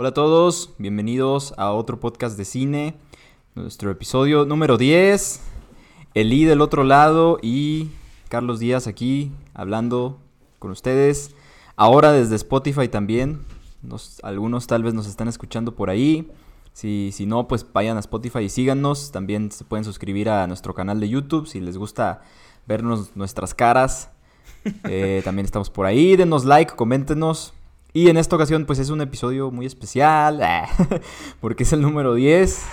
Hola a todos, bienvenidos a otro podcast de cine, nuestro episodio número 10. Elí del otro lado y Carlos Díaz aquí hablando con ustedes. Ahora desde Spotify también. algunos tal vez nos están escuchando por ahí. Si, si no, pues vayan a Spotify y síganos. También se pueden suscribir a nuestro canal de YouTube si les gusta vernos nuestras caras. Eh, también estamos por ahí. Denos like, coméntenos. Y en esta ocasión, pues es un episodio muy especial. porque es el número 10.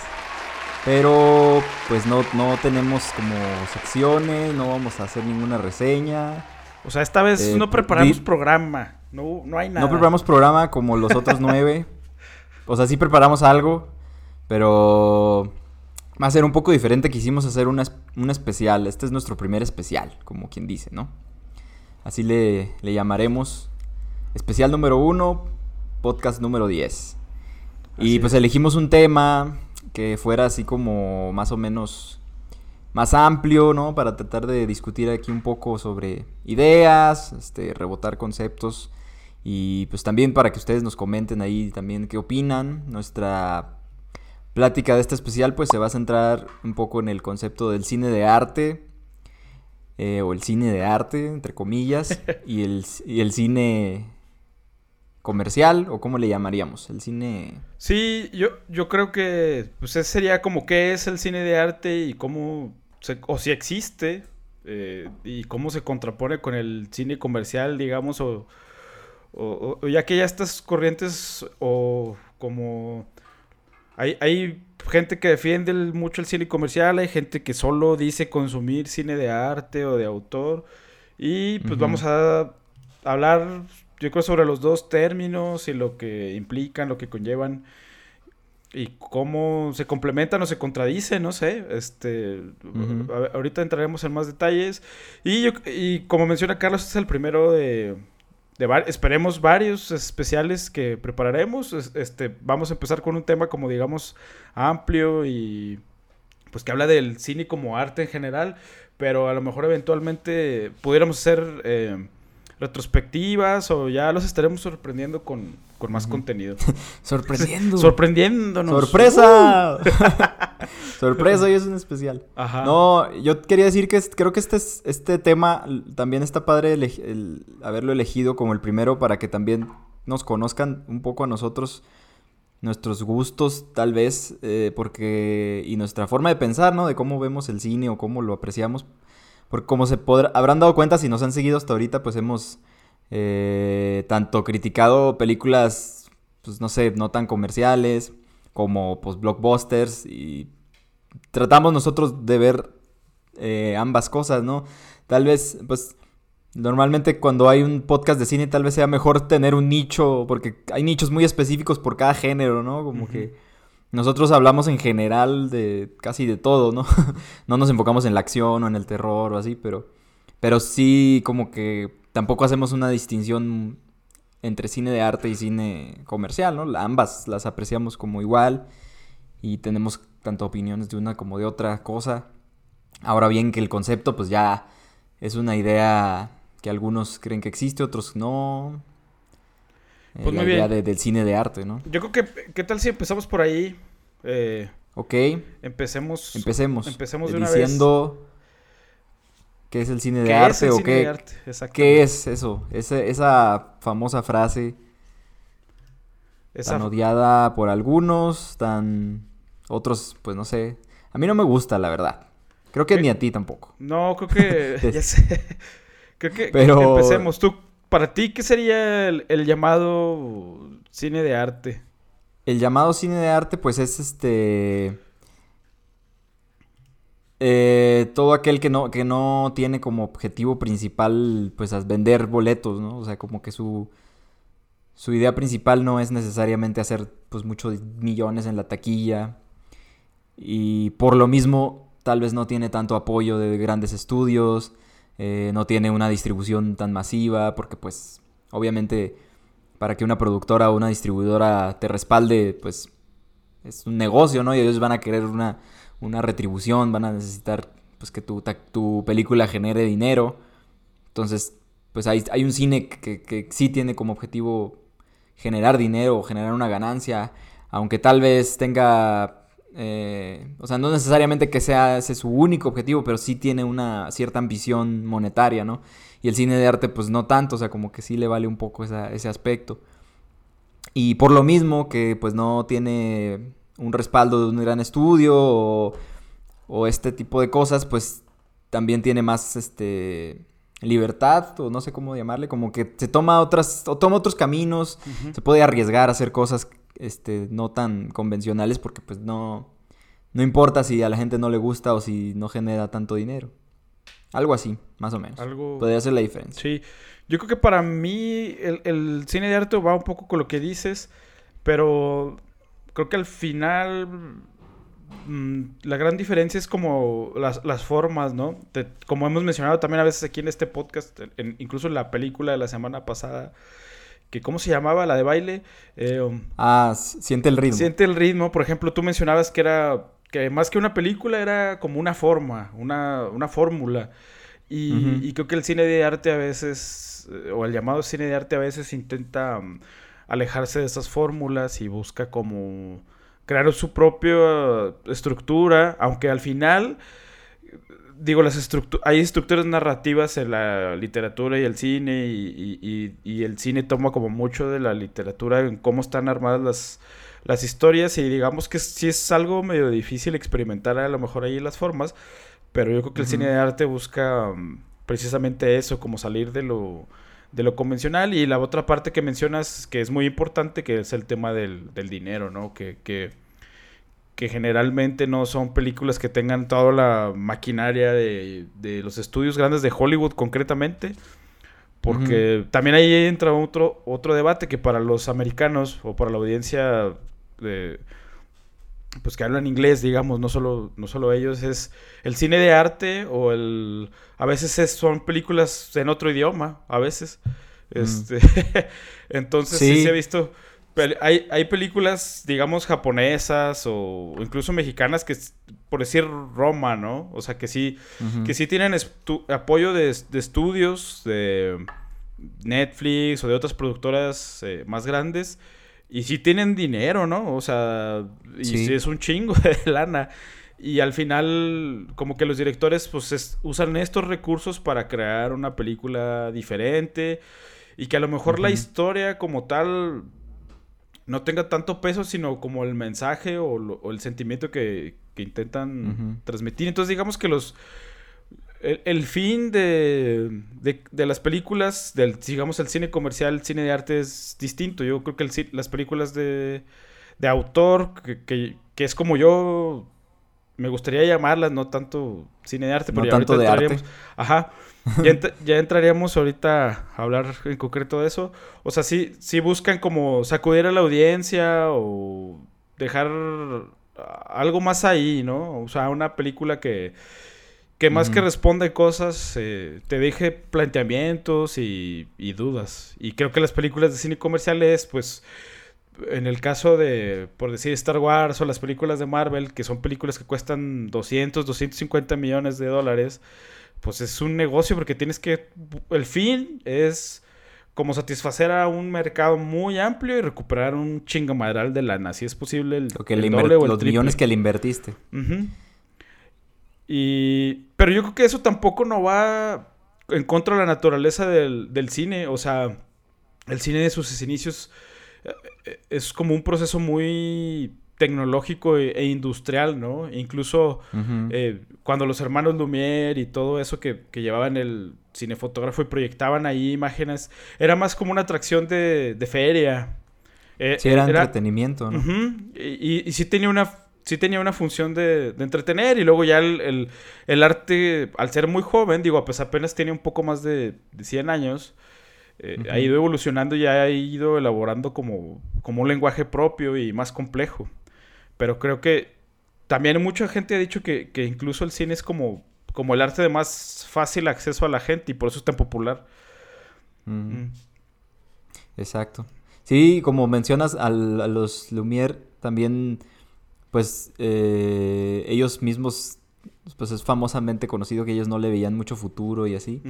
Pero pues no, no tenemos como secciones, no vamos a hacer ninguna reseña. O sea, esta vez no eh, preparamos programa, no, no hay nada. No preparamos programa como los otros nueve. o sea, sí preparamos algo, pero va a ser un poco diferente. Quisimos hacer una, un especial. Este es nuestro primer especial, como quien dice, ¿no? Así le, le llamaremos. Especial número uno, podcast número 10. y pues elegimos un tema que fuera así como más o menos más amplio, ¿no? Para tratar de discutir aquí un poco sobre ideas, este, rebotar conceptos y pues también para que ustedes nos comenten ahí también qué opinan. Nuestra plática de este especial pues se va a centrar un poco en el concepto del cine de arte eh, o el cine de arte, entre comillas, y el, y el cine comercial o cómo le llamaríamos, el cine... Sí, yo, yo creo que pues ese sería como qué es el cine de arte y cómo, o si existe, eh, y cómo se contrapone con el cine comercial, digamos, o, o, ya que ya estas corrientes o como... Hay, hay gente que defiende mucho el cine comercial, hay gente que solo dice consumir cine de arte o de autor. Y pues vamos a hablar yo creo sobre los dos términos y lo que implican, lo que conllevan y cómo se complementan o se contradicen, no sé. Este, ahorita entraremos en más detalles. Y, yo, y como menciona Carlos, este es el primero de, de esperemos varios especiales que prepararemos. Este, vamos a empezar con un tema como digamos amplio y pues que habla del cine como arte en general, pero a lo mejor eventualmente pudiéramos hacer eh, retrospectivas o ya los estaremos sorprendiendo con, más contenido. Sorprendiendo. Sorprendiéndonos. ¡Sorpresa! Sorpresa, y es un especial. Ajá. No, yo quería decir que creo que este, este tema también está padre el, haberlo elegido como el primero para que también nos conozcan un poco a nosotros nuestros gustos tal vez eh, porque y nuestra forma de pensar no de cómo vemos el cine o cómo lo apreciamos porque como se podrá, habrán dado cuenta si nos han seguido hasta ahorita, pues hemos eh, tanto criticado películas, pues no sé, no tan comerciales, como pues blockbusters y tratamos nosotros de ver eh, ambas cosas, ¿no? Tal vez, pues normalmente cuando hay un podcast de cine tal vez sea mejor tener un nicho, porque hay nichos muy específicos por cada género, ¿no? Como que nosotros hablamos en general de casi de todo, ¿no? no nos enfocamos en la acción o en el terror o así, pero, pero sí como que tampoco hacemos una distinción entre cine de arte y cine comercial, ¿no? Ambas las apreciamos como igual y tenemos tanto opiniones de una como de otra cosa. Ahora bien que el concepto pues ya es una idea que algunos creen que existe, otros no. Pues la idea del cine de arte, ¿no? Yo creo que, ¿qué tal si empezamos por ahí? Eh, ok. Empecemos. Empecemos. Empecemos de una diciendo qué es el cine de arte o qué, qué es eso, esa, esa famosa frase tan odiada por algunos, tan otros, pues no sé. A mí no me gusta, la verdad. Creo que ni a ti tampoco. No, creo que ya sé. Creo que, Pero... empecemos. Tú para ti, ¿qué sería el, llamado cine de arte? El llamado cine de arte, pues es este. Eh, todo aquel que no, que no tiene como objetivo principal, pues, vender boletos, ¿no? O sea, como que su, su idea principal no es necesariamente hacer, pues, muchos millones en la taquilla. Y por lo mismo, tal vez no tiene tanto apoyo de grandes estudios. Eh, no tiene una distribución tan masiva, porque pues obviamente para que una productora o una distribuidora te respalde, pues es un negocio, ¿no? Y ellos van a querer una, una retribución, van a necesitar pues que tu, tu película genere dinero. Entonces, pues hay, hay un cine que, que, sí tiene como objetivo generar dinero o generar una ganancia, aunque tal vez tenga, eh, o sea, no necesariamente que sea ese su único objetivo, pero sí tiene una cierta ambición monetaria, ¿no? Y el cine de arte pues no tanto, o sea, como que sí le vale un poco ese aspecto. Y por lo mismo que pues no tiene un respaldo de un gran estudio o, o este tipo de cosas, pues también tiene más este libertad, o no sé cómo llamarle, como que se toma otras, o toma otros caminos, se puede arriesgar a hacer cosas este, no tan convencionales porque pues no, no importa si a la gente no le gusta o si no genera tanto dinero. Algo así, más o menos. Algo... Podría ser la diferencia. Sí, yo creo que para mí el, el cine de arte va un poco con lo que dices, pero creo que al final Mm, la gran diferencia es como las, formas, ¿no? como hemos mencionado también a veces aquí en este podcast, incluso en la película de la semana pasada, que ¿cómo se llamaba? La de baile. Eh, um, ah, siente el ritmo. Siente el ritmo. Por ejemplo, tú mencionabas que era, que más que una película era como una forma, una, una fórmula. Y, creo que el cine de arte a veces, eh, o el llamado cine de arte a veces intenta um, alejarse de esas fórmulas y busca como crearon su propia estructura, aunque al final, digo, las hay estructuras narrativas en la literatura y el cine, y, el cine toma como mucho de la literatura en cómo están armadas las, las historias, y digamos que sí es algo medio difícil experimentar a lo mejor ahí las formas, pero yo creo que el cine de arte busca mm, precisamente eso, como salir de lo de lo convencional. Y la otra parte que mencionas, que es muy importante, que es el tema del, del dinero, ¿no? Que, que, que, generalmente no son películas que tengan toda la maquinaria de, de los estudios grandes de Hollywood concretamente. Porque también ahí entra otro, otro debate que para los americanos o para la audiencia de, pues que hablan inglés, digamos, no solo, no solo ellos, es el cine de arte o el... A veces son películas en otro idioma, a veces. Mm. Este, entonces sí. se ha visto... Hay, hay películas, digamos, japonesas o incluso mexicanas que, por decir Roma, ¿no? O sea, que sí, que sí tienen apoyo de, de, estudios, de Netflix o de otras productoras eh, más grandes y si tienen dinero, ¿no? O sea, y sí. es un chingo de lana. Y al final, como que los directores, pues, usan estos recursos para crear una película diferente. Y que a lo mejor la historia como tal no tenga tanto peso, sino como el mensaje o, el sentimiento que, intentan transmitir. Entonces, digamos que los, el, fin de, de, las películas, del, digamos, el cine comercial, el cine de arte es distinto. Yo creo que las películas de, de autor, que, que, es como yo me gustaría llamarlas, no tanto cine de arte, pero ya tanto de arte. Ajá. Ya, ya, entraríamos ahorita a hablar en concreto de eso. O sea, sí, sí buscan como sacudir a la audiencia o dejar algo más ahí, ¿no? O sea, una película que que más que responde cosas, eh, te deje planteamientos y, dudas. Y creo que las películas de cine comerciales, pues, en el caso de, por decir, Star Wars o las películas de Marvel, que son películas que cuestan 200, 250 millones de dólares, pues es un negocio porque tienes que, el fin es como satisfacer a un mercado muy amplio y recuperar un chingamadral de lana, si es posible el, que los millones que le invertiste. Y, pero yo creo que eso tampoco no va en contra de la naturaleza del, cine. O sea, el cine de sus inicios eh, eh, es como un proceso muy tecnológico e, e industrial, ¿no? Incluso eh, cuando los hermanos Lumière y todo eso que, llevaban el cinefotógrafo y proyectaban ahí imágenes, era más como una atracción de, feria. sí, era, entretenimiento, ¿no? y, y, sí tenía una sí tenía una función de, entretener y luego ya el, arte, al ser muy joven, digo, pues apenas tiene un poco más de, de 100 años, eh, ha ido evolucionando y ha ido elaborando como, como un lenguaje propio y más complejo. Pero creo que también mucha gente ha dicho que, incluso el cine es como, como el arte de más fácil acceso a la gente y por eso es tan popular. Mm. Exacto. Sí, como mencionas, a los Lumière también pues eh, ellos mismos, pues es famosamente conocido que ellos no le veían mucho futuro y así.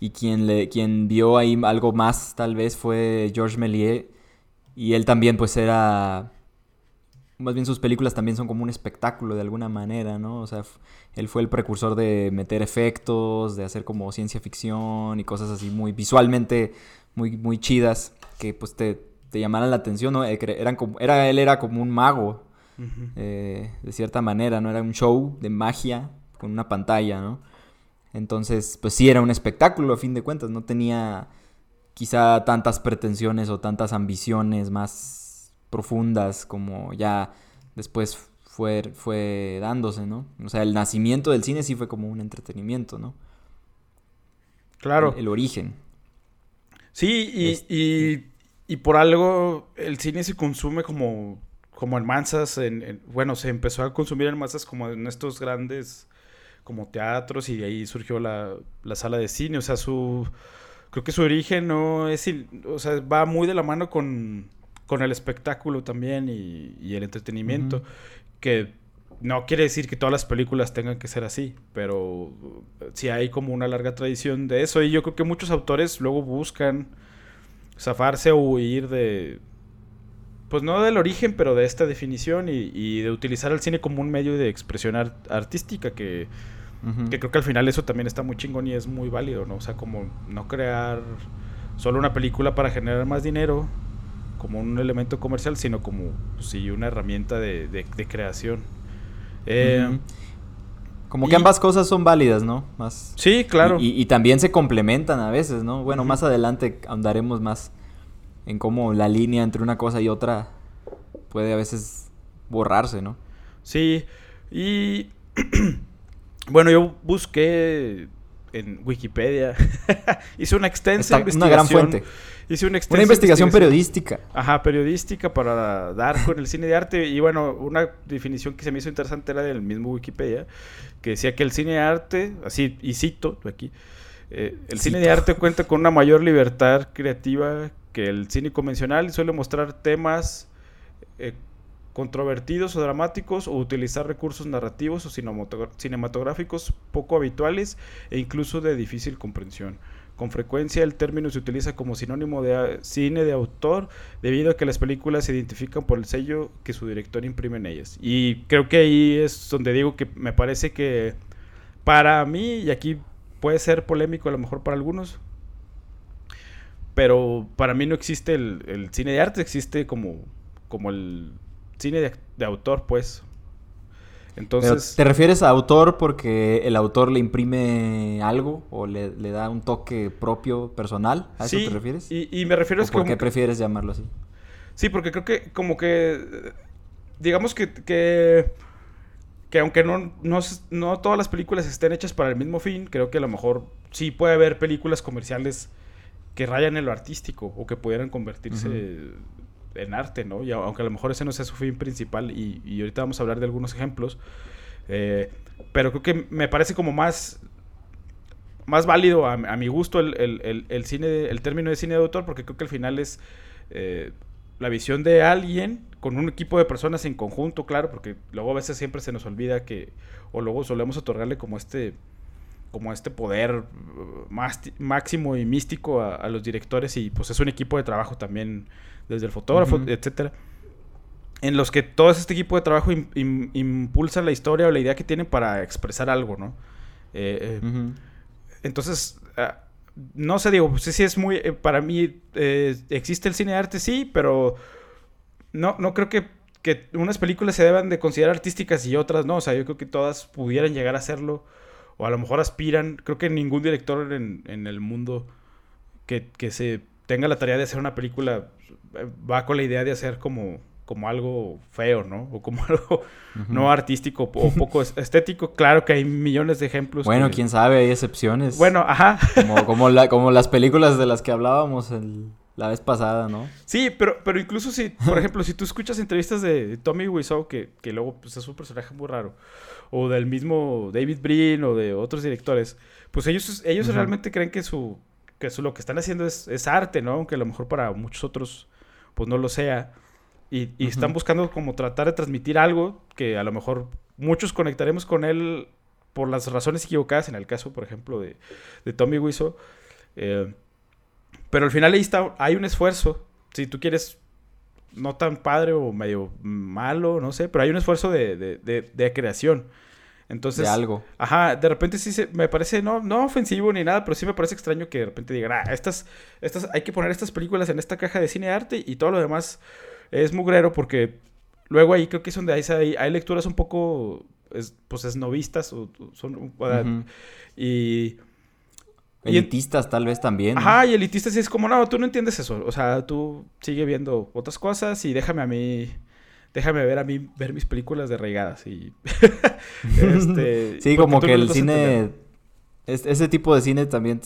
Y quien, le, quien vio ahí algo más tal vez fue Georges Méliès, y él también pues era más bien sus películas también son como un espectáculo de alguna manera, ¿no? O sea, él fue el precursor de meter efectos, de hacer como ciencia ficción y cosas así muy visualmente muy, muy chidas que pues te, te llamaran la atención, ¿no? Eh, eran como, era, él era como un mago, eh, de cierta manera, ¿no? Era un show de magia con una pantalla, ¿no? Entonces, pues sí, era un espectáculo a fin de cuentas, no tenía quizá tantas pretensiones o tantas ambiciones más profundas como ya después fue, fue dándose, ¿no? O sea, el nacimiento del cine sí fue como un entretenimiento, ¿no? Claro. El, origen. Sí, y, y, por algo el cine se consume como, como en masas, en, bueno, se empezó a consumir en masas como en estos grandes como teatros y de ahí surgió la, la sala de cine, o sea, su creo que su origen no es, o sea, va muy de la mano con con el espectáculo también y, el entretenimiento, que no quiere decir que todas las películas tengan que ser así, pero sí hay como una larga tradición de eso. Y yo creo que muchos autores luego buscan zafarse o huir de, pues no del origen, pero de esta definición y, de utilizar el cine como un medio de expresión artística que, que creo que al final eso también está muy chingón y es muy válido, ¿no? O sea, como no crear solo una película para generar más dinero, como un elemento comercial, sino como pues, sí, una herramienta de, de, creación. Eh, como que ambas cosas son válidas, ¿no? Más, sí, claro. Y, también se complementan a veces, ¿no? Bueno, más adelante andaremos más en cómo la línea entre una cosa y otra puede a veces borrarse, ¿no? Sí, y bueno, yo busqué en Wikipedia, hice una extensa investigación. Una gran fuente Hice una, una investigación, periodística. Ajá, periodística para dar con el cine de arte. Y bueno, una definición que se me hizo interesante era del mismo Wikipedia, que decía que el cine de arte, así, y cito aquí, eh, el cine de arte cuenta con una mayor libertad creativa que el cine convencional y suele mostrar temas eh, controvertidos o dramáticos o utilizar recursos narrativos o cinematográficos poco habituales e incluso de difícil comprensión. Con frecuencia el término se utiliza como sinónimo de cine de autor debido a que las películas se identifican por el sello que su director imprime en ellas. Y creo que ahí es donde digo que me parece que para mí, y aquí puede ser polémico a lo mejor para algunos, pero para mí no existe el, cine de arte, existe como, como el cine de, de autor, pues. Entonces... ¿Te refieres a autor porque el autor le imprime algo o le, da un toque propio, personal? ¿A eso te refieres? Y, y me refiero a ¿Por qué prefieres llamarlo así? Sí, porque creo que como que... Digamos que... que que aunque no, no, todas las películas estén hechas para el mismo fin, creo que a lo mejor sí puede haber películas comerciales que rayan en lo artístico o que pudieran convertirse en arte, ¿no? Y aunque a lo mejor ese no sea su fin principal, y, ahorita vamos a hablar de algunos ejemplos, eh, pero creo que me parece como más, más válido a, mi gusto el, cine, el término de cine de autor, porque creo que al final es eh, la visión de alguien con un equipo de personas en conjunto, claro, porque luego a veces siempre se nos olvida que, o luego solemos otorgarle como este como este poder más, máximo y místico a, los directores y pues es un equipo de trabajo también desde el fotógrafo, etcétera, en los que todo este equipo de trabajo impulsa la historia o la idea que tienen para expresar algo, ¿no? Eh, eh, entonces, ah, no sé, digo, pues sí es muy, eh, para mí existe el cine de arte, sí, pero no, no creo que, que, unas películas se deban de considerar artísticas y otras no, o sea, yo creo que todas pudieran llegar a serlo, o a lo mejor aspiran, creo que ningún director en, en el mundo que, que se tenga la tarea de hacer una película va con la idea de hacer como, como algo feo, ¿no? O como algo no artístico o poco estético. Claro que hay millones de ejemplos. Bueno, quién sabe, hay excepciones. Bueno, ajá. Como, como, la, como las películas de las que hablábamos la vez pasada, ¿no? Sí, pero, pero incluso si, por ejemplo, si tú escuchas entrevistas de Tommy Wiseau, que, que luego pues, es un personaje muy raro, o del mismo David Brin o de otros directores, pues ellos, ellos realmente creen que su que eso, lo que están haciendo es, es, arte, ¿no? Aunque a lo mejor para muchos otros pues no lo sea. Y, están buscando como tratar de transmitir algo que a lo mejor muchos conectaremos con él por las razones equivocadas, en el caso, por ejemplo, de, de Tommy Wiseau. Eh, pero al final ahí está, hay un esfuerzo. Si tú quieres no tan padre o medio malo, no sé, pero hay un esfuerzo de, de, de, creación. Entonces, de algo. Ajá, de repente sí se, me parece, no, no ofensivo ni nada, pero sí me parece extraño que de repente digan, ah, estas, estas, hay que poner estas películas en esta caja de cine arte y todo lo demás es mugrero porque luego ahí creo que es donde hay, hay, lecturas un poco, es, pues, esnovistas o, son, y Elitistas tal vez también. Ajá, y elitistas sí es como, no, tú no entiendes eso. O sea, tú sigue viendo otras cosas y déjame a mí, déjame ver a mí, ver mis películas de regadas. Y, este, sí, como que el cine, ese tipo de cine también,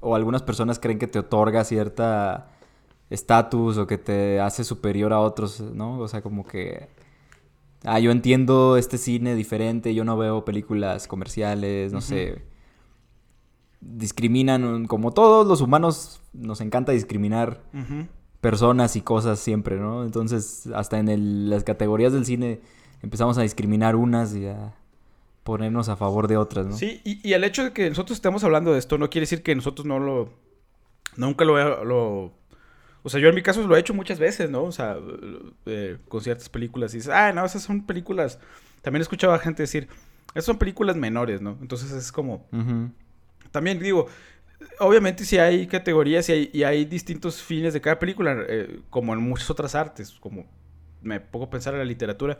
o algunas personas creen que te otorga cierta estatus o que te hace superior a otros, ¿no? O sea, como que... Ah, yo entiendo este cine diferente, yo no veo películas comerciales, no sé discriminan, como todos los humanos, nos encanta discriminar personas y cosas siempre, ¿no? Entonces, hasta en las categorías del cine empezamos a discriminar unas y a ponernos a favor de otras, ¿no? Sí, y, el hecho de que nosotros estemos hablando de esto no quiere decir que nosotros no lo... Nunca lo... lo o sea, yo en mi caso lo he hecho muchas veces, ¿no? O sea, eh, con ciertas películas y dices, ah, no, esas son películas... También he escuchado a gente decir, esas son películas menores, ¿no? Entonces es como... También digo, obviamente si hay categorías y hay, y hay, distintos fines de cada película, eh, como en muchas otras artes, como me pongo pensar en la literatura,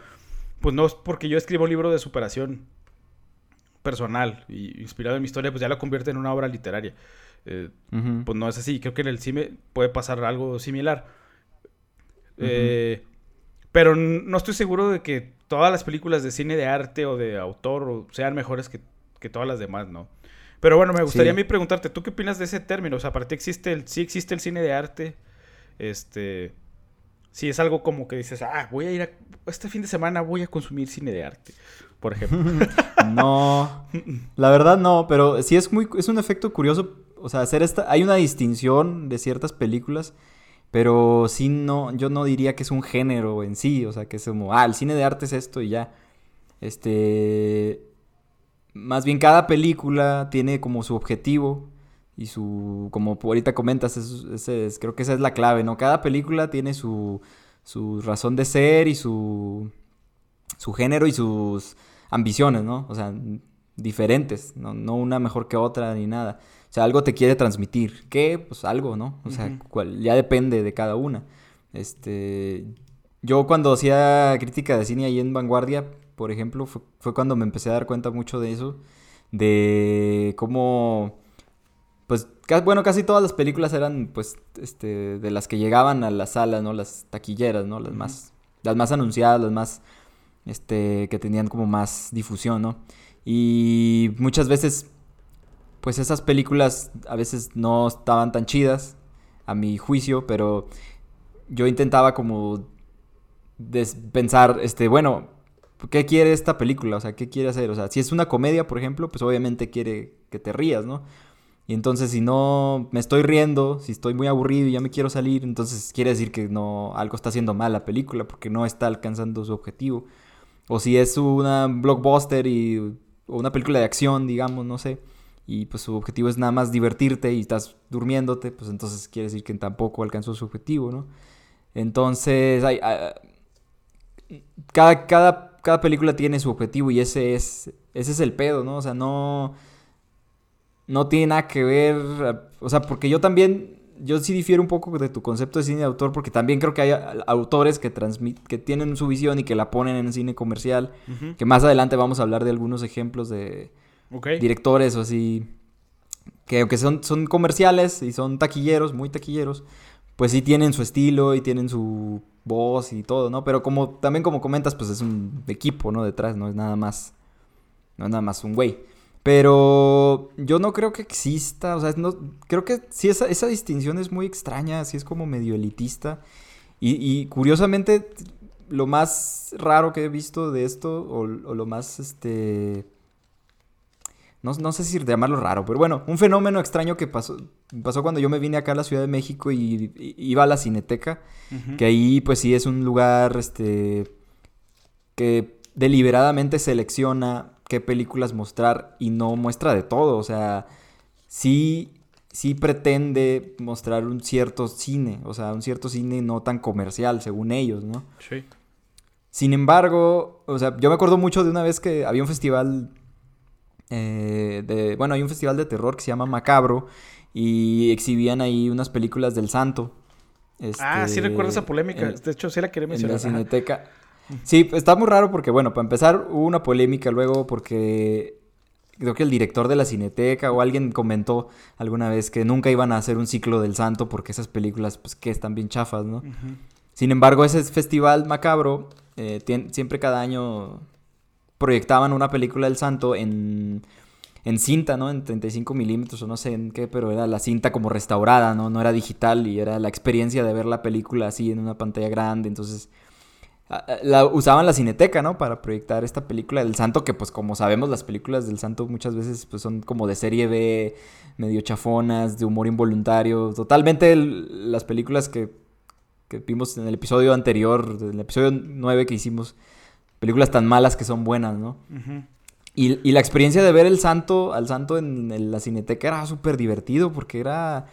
pues no es porque yo escribo un libro de superación personal y inspirado en mi historia, pues ya lo convierte en una obra literaria. Eh, pues no es así. Creo que en el cine puede pasar algo similar. Eh, pero no estoy seguro de que todas las películas de cine de arte o de autor sean mejores que, que todas las demás, ¿no? Pero bueno, me gustaría a mí preguntarte, ¿tú qué opinas de ese término? O sea, para ti existe el, sí existe el cine de arte. Este. Sí, es algo como que dices, ah, voy a ir a. Este fin de semana voy a consumir cine de arte, por ejemplo. no. La verdad no, pero sí es muy. Es un efecto curioso. O sea, hacer esta. Hay una distinción de ciertas películas. Pero sí no. Yo no diría que es un género en sí. O sea, que es como. Ah, el cine de arte es esto y ya. Este más bien cada película tiene como su objetivo y su, como ahorita comentas, es, creo que esa es la clave, ¿no? Cada película tiene su, su razón de ser y su, su género y sus ambiciones, ¿no? O sea, diferentes, ¿no? no una mejor que otra ni nada. O sea, algo te quiere transmitir. ¿Qué? Pues algo, ¿no? O sea, ya depende de cada una. Este, yo cuando hacía crítica de cine ahí en Vanguardia, por ejemplo, fue, cuando me empecé a dar cuenta mucho de eso, de cómo, pues, bueno, casi todas las películas eran, pues, este, de las que llegaban a las salas, ¿no? Las taquilleras, ¿no? Las más, las más anunciadas, las más, este, que tenían como más difusión, ¿no? Y muchas veces, pues, esas películas a veces no estaban tan chidas, a mi juicio, pero yo intentaba como pensar, este, bueno, ¿qué quiere esta película? O sea, ¿qué quiere hacer? O sea, si es una comedia, por ejemplo, pues obviamente quiere que te rías, ¿no? Y entonces si no me estoy riendo, si estoy muy aburrido y ya me quiero salir, entonces quiere decir que no algo está haciendo mal la película porque no está alcanzando su objetivo. O si es una blockbuster y o una película de acción, digamos, no sé, y pues su objetivo es nada más divertirte y estás durmiéndote, pues entonces quiere decir que tampoco alcanzó su objetivo, ¿no? Entonces, hay, ah, cada, cada cada película tiene su objetivo y ese es, ese es el pedo, ¿no? O sea, no, no tiene nada que ver, o sea, porque yo también, yo sí difiero un poco de tu concepto de cine de autor, porque también creo que hay autores que, que tienen su visión y que la ponen en cine comercial, que más adelante vamos a hablar de algunos ejemplos de directores o así, que aunque son, son comerciales y son taquilleros, muy taquilleros, pues sí tienen su estilo y tienen su voz y todo, ¿no? Pero como también como comentas, pues es un equipo, ¿no? Detrás, no es nada más, no es nada más un güey. Pero yo no creo que exista, o sea, no, creo que sí esa, esa distinción es muy extraña, así es como medio elitista. Y, y, curiosamente, lo más raro que he visto de esto, o, o lo más, este, no, no, sé si llamarlo raro, pero bueno, un fenómeno extraño que pasó, pasó cuando yo me vine acá a la Ciudad de México y, iba a la Cineteca, que ahí pues sí es un lugar este que deliberadamente selecciona qué películas mostrar y no muestra de todo, o sea, sí sí pretende mostrar un cierto cine, o sea, un cierto cine no tan comercial, según ellos, ¿no? Sí. Sin embargo, o sea, yo me acuerdo mucho de una vez que había un festival eh, de, bueno, hay un festival de terror que se llama Macabro y exhibían ahí unas películas del Santo. ah, sí recuerdo esa polémica. de hecho, sí la quería mencionar. En la cineteca. Sí, está muy raro porque, bueno, para empezar hubo una polémica luego porque creo que el director de la cineteca o alguien comentó alguna vez que nunca iban a hacer un ciclo del santo porque esas películas, pues, que están bien chafas, ¿no? Sin embargo, ese festival macabro, eh, siempre cada año proyectaban una película del santo en, en cinta, ¿no? En 35 milímetros o no sé en qué, pero era la cinta como restaurada, ¿no? No era digital y era la experiencia de ver la película así en una pantalla grande, entonces la, usaban la cineteca, ¿no? Para proyectar esta película del santo, que pues como sabemos las películas del santo muchas veces pues son como de serie B, medio chafonas, de humor involuntario. Totalmente las películas que, que vimos en el episodio anterior, en el episodio 9 que hicimos, películas tan malas que son buenas, ¿no? y, y, la experiencia de ver el santo, al santo en la cineteca era súper divertido porque era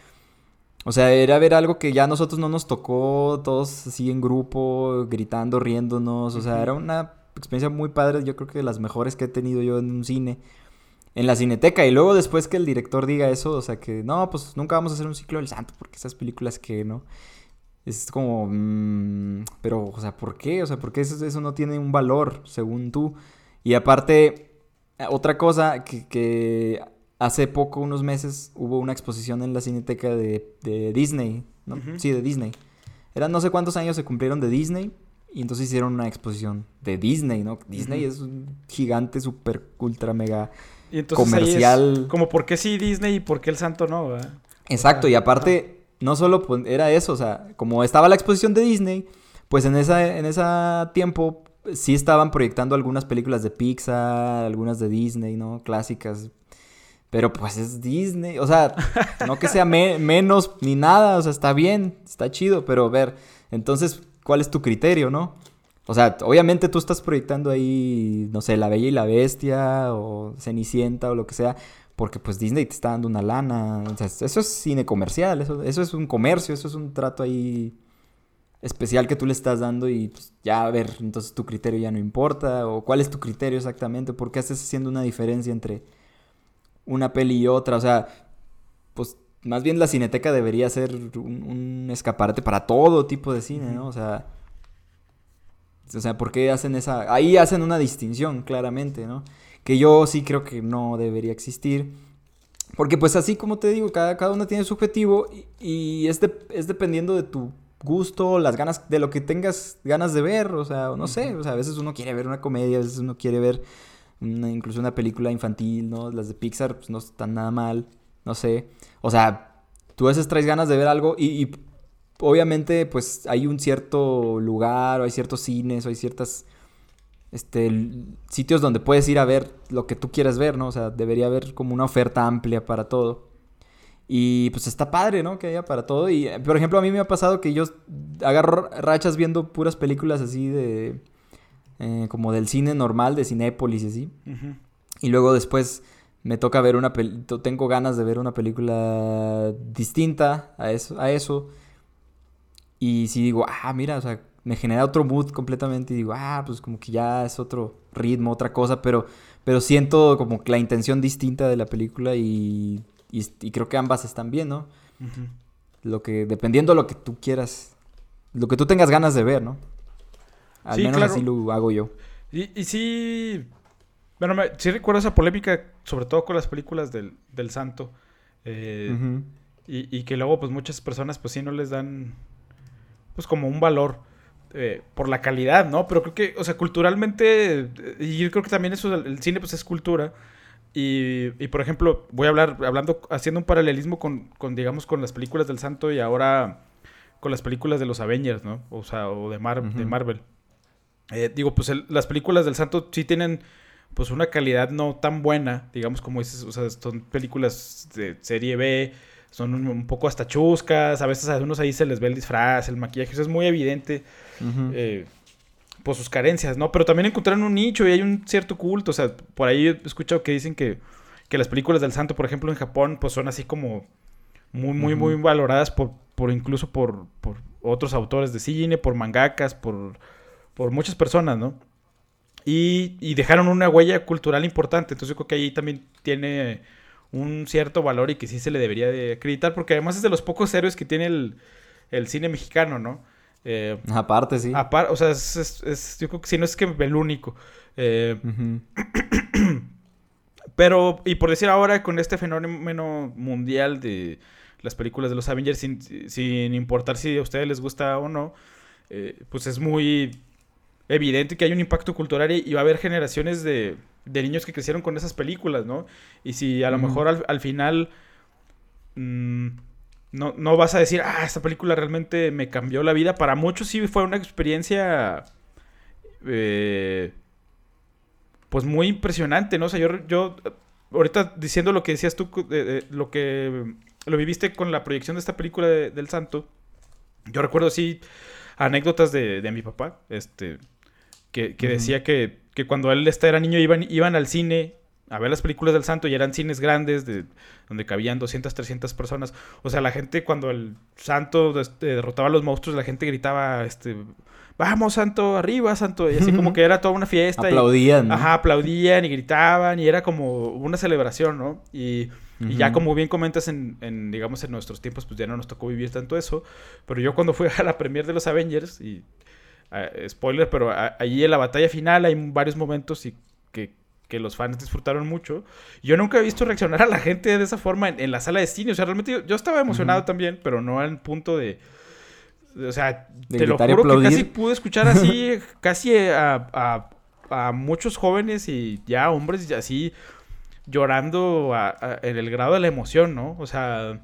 o sea, era ver algo que ya a nosotros no nos tocó, todos así en grupo, gritando, riéndonos. O sea, era una experiencia muy padre, yo creo que de las mejores que he tenido yo en un cine. En la cineteca. Y luego después que el director diga eso, o sea, que no, pues nunca vamos a hacer un ciclo del santo, porque esas películas que, ¿no? Es como, mmm, pero, o sea, ¿por qué? O sea, ¿por qué eso, eso no tiene un valor, según tú? Y aparte, otra cosa que, que hace poco, unos meses, hubo una exposición en la Cineteca de, Disney, ¿no? Sí, de Disney. Eran no sé cuántos años se cumplieron de Disney y entonces hicieron una exposición de Disney, ¿no? Disney es un gigante, super, ultra, mega y entonces comercial. como, ¿por qué sí Disney y por qué el santo no? Exacto, y aparte, no solo era eso, o sea, como estaba la exposición de Disney, pues en ese en tiempo sí estaban proyectando algunas películas de Pixar, algunas de Disney, ¿no? Clásicas, pero pues es Disney, o sea, no que sea menos ni nada, o sea, está bien, está chido, pero ver, entonces, ¿cuál es tu criterio, no? O sea, obviamente tú estás proyectando ahí, no sé, La Bella y la Bestia o Cenicienta o lo que sea, porque pues Disney te está dando una lana, o sea, eso es cine comercial, eso, eso es un comercio, eso es un trato ahí especial que tú le estás dando y pues, ya a ver, entonces tu criterio ya no importa, o cuál es tu criterio exactamente, ¿por qué estás haciendo una diferencia entre una peli y otra. O sea, pues más bien la cineteca debería ser un, escaparate para todo tipo de cine, ¿no? O sea, o sea, ¿por qué hacen esa...? Ahí hacen una distinción, claramente, ¿no? Que yo sí creo que no debería existir. Porque pues así como te digo, cada, cada uno tiene su objetivo y, es, es dependiendo de tu gusto, las ganas, de lo que tengas ganas de ver, o sea, no sé, o sea, a veces uno quiere ver una comedia, a veces uno quiere ver incluso una película infantil, ¿no? Las de Pixar pues, no están nada mal, no sé. O sea, tú a veces traes ganas de ver algo y, obviamente pues hay un cierto lugar o hay ciertos cines o hay ciertas este, sitios donde puedes ir a ver lo que tú quieras ver, ¿no? O sea, debería haber como una oferta amplia para todo. Y pues está padre, ¿no? Que haya para todo. Y, por ejemplo, a mí me ha pasado que yo agarro rachas viendo puras películas así de eh, como del cine normal, de Cinépolis y así. Y luego después me toca ver una película, tengo ganas de ver una película distinta a eso, a eso. Y si digo, ah, mira, o sea, me genera otro mood completamente y digo, ah, pues como que ya es otro ritmo, otra cosa, pero, pero siento como la intención distinta de la película y, y, creo que ambas están bien, ¿no? Lo que, dependiendo de lo que tú quieras, lo que tú tengas ganas de ver, ¿no? Al menos así lo hago yo. Y, y sí. Bueno, me, sí recuerdo esa polémica, sobre todo con las películas del, del Santo. Eh, y, y, que luego, pues muchas personas, pues sí no les dan. Pues como un valor. Eh, por la calidad, ¿no? Pero creo que, o sea, culturalmente. Y yo creo que también eso, el cine, pues es cultura. Y, y, por ejemplo, voy a hablar, hablando, haciendo un paralelismo con, con, digamos, con las películas del Santo y ahora con las películas de los Avengers, ¿no? O sea, o de, Mar de Marvel. Eh, digo, pues las películas del Santo sí tienen pues una calidad no tan buena, digamos como dices, o sea, son películas de serie B, son un, poco hasta chuscas, a veces a unos ahí se les ve el disfraz, el maquillaje, eso es muy evidente, eh, por sus carencias, ¿no? Pero también encontraron un nicho y hay un cierto culto, o sea, por ahí he escuchado que dicen que, que las películas del Santo, por ejemplo, en Japón, pues son así como muy, muy, muy valoradas por, por incluso por, por otros autores de cine, por mangakas, por, por muchas personas, ¿no? Y, y, dejaron una huella cultural importante. Entonces yo creo que ahí también tiene un cierto valor y que sí se le debería de acreditar, porque además es de los pocos héroes que tiene el, el cine mexicano, ¿no? Eh, aparte, sí. Aparte, o sea, es, yo creo que si no es que el único. Eh, pero, y por decir ahora, con este fenómeno mundial de las películas de los Avengers, sin, importar si a ustedes les gusta o no, eh, pues es muy evidente que hay un impacto cultural y, va a haber generaciones de, de, niños que crecieron con esas películas, ¿no? Y si a lo mejor al, final mm, no, no, vas a decir, ah, esta película realmente me cambió la vida, para muchos sí fue una experiencia... Eh, pues muy impresionante, ¿no? O sea, yo, yo ahorita diciendo lo que decías tú, lo que lo viviste con la proyección de esta película del Santo, yo recuerdo así anécdotas de, de mi papá, este, que, decía que, que, cuando él era niño iban, iban al cine a ver las películas del santo y eran cines grandes de, donde cabían 200, 300 personas. O sea, la gente cuando el santo este, derrotaba a los monstruos, la gente gritaba, este, vamos santo, arriba santo, y así como que era toda una fiesta. Aplaudían. ajá, aplaudían y gritaban y era como una celebración, ¿no? Y, ya como bien comentas en, en, digamos, en nuestros tiempos, pues ya no nos tocó vivir tanto eso. Pero yo cuando fui a la premier de los Avengers, y spoiler, pero allí en la batalla final hay varios momentos y que, que, los fans disfrutaron mucho. Yo nunca he visto reaccionar a la gente de esa forma en, la sala de cine. O sea, realmente yo, estaba emocionado también, pero no al punto de o sea, te lo juro que casi pude escuchar así, casi a, muchos jóvenes y ya hombres así llorando en el grado de la emoción, ¿no? O sea,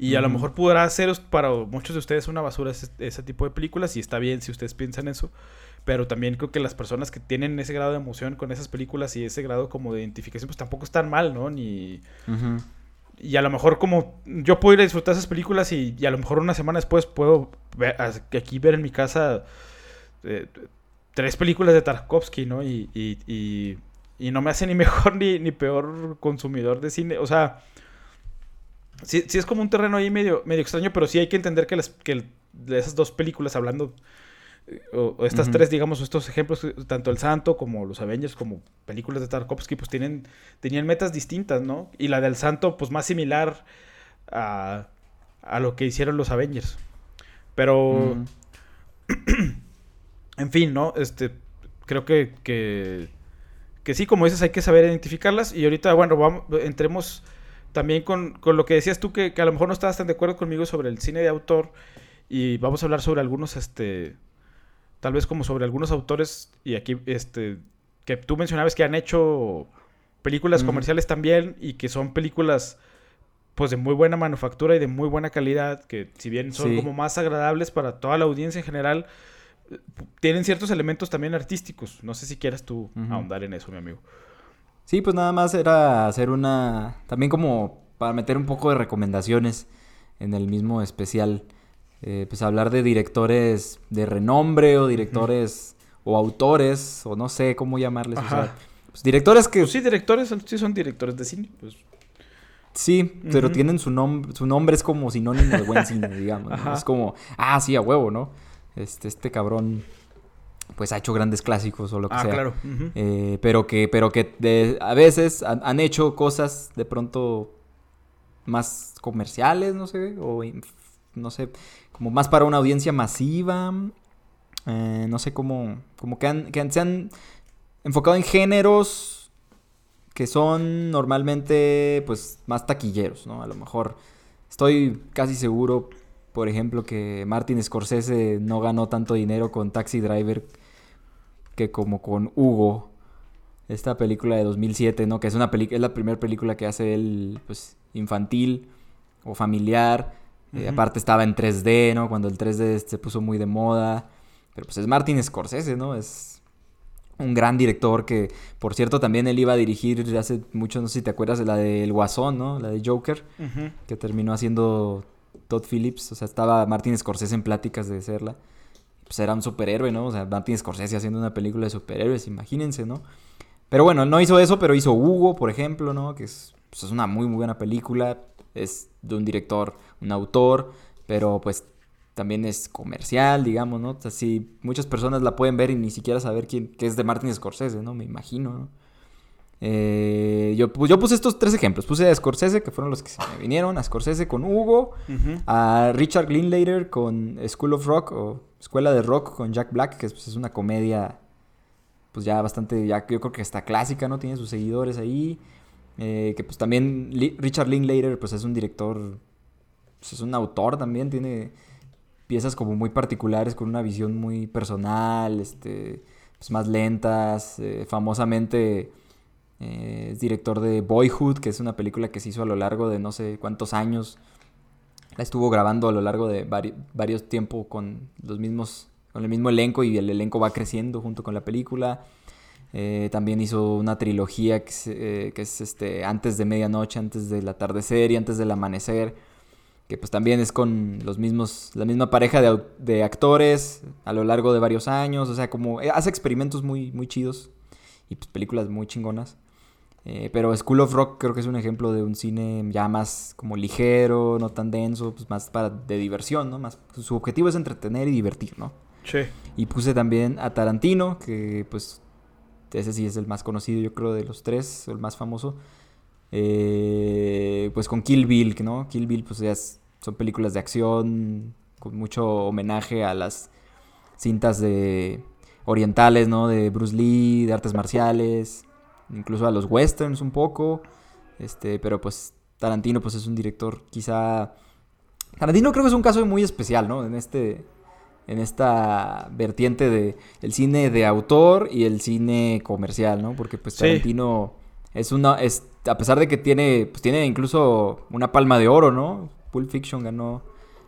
y a lo mejor podrá ser para muchos de ustedes una basura ese, tipo de películas y está bien si ustedes piensan eso. Pero también creo que las personas que tienen ese grado de emoción con esas películas y ese grado como de identificación, pues tampoco están mal, ¿no? Ni y a lo mejor como yo puedo ir a disfrutar esas películas y, a lo mejor una semana después puedo ver, aquí ver en mi casa eh, tres películas de Tarkovsky, ¿no? Y, y, y, no me hace ni mejor ni, ni, peor consumidor de cine. O sea, sí, sí, es como un terreno ahí medio, medio extraño, pero sí hay que entender que, las, que de esas dos películas, hablando o, estas tres, digamos, estos ejemplos, tanto El Santo como los Avengers, como películas de Tarkovsky, pues tienen, tenían metas distintas, ¿no? Y la del Santo, pues más similar a, a lo que hicieron los Avengers. Pero, en fin, ¿no? Este, creo que, que, que, sí, como dices, hay que saber identificarlas. Y ahorita, bueno, vamos, entremos también con, con lo que decías tú, que, que a lo mejor no estabas tan de acuerdo conmigo sobre el cine de autor. Y vamos a hablar sobre algunos, este tal vez como sobre algunos autores, y aquí, este, que tú mencionabas que han hecho películas comerciales también y que son películas pues de muy buena manufactura y de muy buena calidad, que si bien son como más agradables para toda la audiencia en general, tienen ciertos elementos también artísticos. No sé si quieras tú ahondar en eso, mi amigo. Sí, pues nada más era hacer una, también como para meter un poco de recomendaciones en el mismo especial. Eh, pues hablar de directores de renombre o directores o autores o no sé cómo llamarles. pues directores que... Pues sí, directores, sí son directores de cine. Pues. Sí, pero tienen su nombre, su nombre es como sinónimo de buen cine, digamos. Es como, ah, sí, a huevo, ¿no? Este, este cabrón pues ha hecho grandes clásicos o lo que ah, sea. claro. Eh, pero que, pero que a veces han, han, hecho cosas de pronto más comerciales, no sé, o no sé, como más para una audiencia masiva. Eh, no sé cómo, como que, han, que se han enfocado en géneros que son normalmente pues más taquilleros, ¿no? A lo mejor estoy casi seguro, por ejemplo, que Martin Scorsese no ganó tanto dinero con Taxi Driver que como con Hugo, esta película de 2007, ¿no? Que es una es la primera película que hace él pues infantil o familiar eh, aparte estaba en 3D, ¿no? Cuando el 3D se puso muy de moda. Pero pues es Martin Scorsese, ¿no? Es un gran director que, por cierto, también él iba a dirigir hace mucho, no sé si te acuerdas, de la del Guasón, ¿no? La de Joker, que terminó haciendo Todd Phillips. O sea, estaba Martin Scorsese en pláticas de hacerla. Pues era un superhéroe, ¿no? O sea, Martin Scorsese haciendo una película de superhéroes, imagínense, ¿no? Pero bueno, no hizo eso, pero hizo Hugo, por ejemplo, ¿no? Que es, pues, es una muy, muy buena película. Es de un director, un autor, pero pues también es comercial, digamos, ¿no? Así muchas personas la pueden ver y ni siquiera saber quién que es de Martin Scorsese, ¿no? Me imagino, ¿no? Eh, yo, yo puse estos tres ejemplos. Puse a Scorsese, que fueron los que se me vinieron. A Scorsese con Hugo. A Richard Linklater con School of Rock o Escuela de Rock con Jack Black, que es, pues, es una comedia pues ya bastante, ya yo creo que está clásica, ¿no? Tiene sus seguidores ahí. Eh, que pues también Richard Linklater pues es un director, pues es un autor también, tiene piezas como muy particulares con una visión muy personal, este, pues más lentas, eh, famosamente eh, es director de Boyhood, que es una película que se hizo a lo largo de no sé cuántos años. La estuvo grabando a lo largo de varios tiempos con los mismos, con el mismo elenco y el elenco va creciendo junto con la película. Eh, también hizo una trilogía que, eh, que, es este, antes de medianoche, antes del atardecer y antes del amanecer. Que pues también es con los mismos, la misma pareja de, de actores a lo largo de varios años. O sea, como hace experimentos muy, muy chidos y pues películas muy chingonas. Eh, pero School of Rock creo que es un ejemplo de un cine ya más como ligero, no tan denso, pues más para de diversión, ¿no? Más, su objetivo es entretener y divertir, ¿no? Sí. Y puse también a Tarantino, que pues ese sí es el más conocido, yo creo, de los tres, el más famoso. Eh, pues con Kill Bill, ¿no? Kill Bill, pues ya son películas de acción, con mucho homenaje a las cintas de orientales, ¿no? De Bruce Lee, de artes marciales incluso a los westerns un poco. Este, pero pues Tarantino pues es un director quizá Tarantino creo que es un caso muy especial, ¿no? En este en esta vertiente de el cine de autor y el cine comercial, ¿no? Porque pues Tarantino es una es a pesar de que tiene pues tiene incluso una palma de oro, ¿no? Pulp Fiction ganó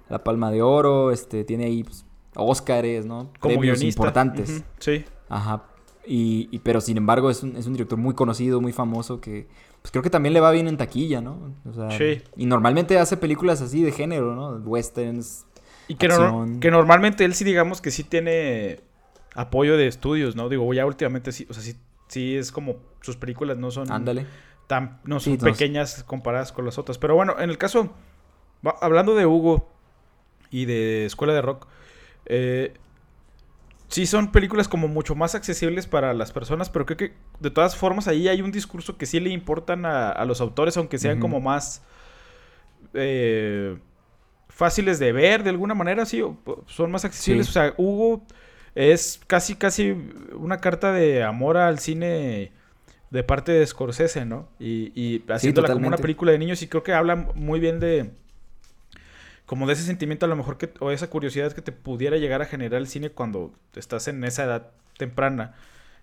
la palma de oro, este tiene ahí pues, Óscares, ¿no? Como Premios importantes. Sí. Ajá, y, pero sin embargo es un, es un, director muy conocido, muy famoso, que pues creo que también le va bien en taquilla, ¿no? O sea, sí. Y normalmente hace películas así de género, ¿no? Westerns. Y que, que normalmente él sí digamos que sí tiene apoyo de estudios, ¿no? Digo, ya últimamente sí, o sea, sí, sí es como sus películas no son... Ándale. Tan, no son pequeñas comparadas con las otras. Pero bueno, en el caso, hablando de Hugo y de Escuela de Rock, eh, sí son películas como mucho más accesibles para las personas, pero creo que de todas formas ahí hay un discurso que sí le importan a, los autores, aunque sean como más eh, fáciles de ver de alguna manera, sí, son más accesibles. O sea, Hugo es casi, casi una carta de amor al cine de parte de Scorsese, ¿no? Y, y haciéndola como una película de niños y creo que habla muy bien de como de ese sentimiento a lo mejor que, o esa curiosidad que te pudiera llegar a generar el cine cuando estás en esa edad temprana.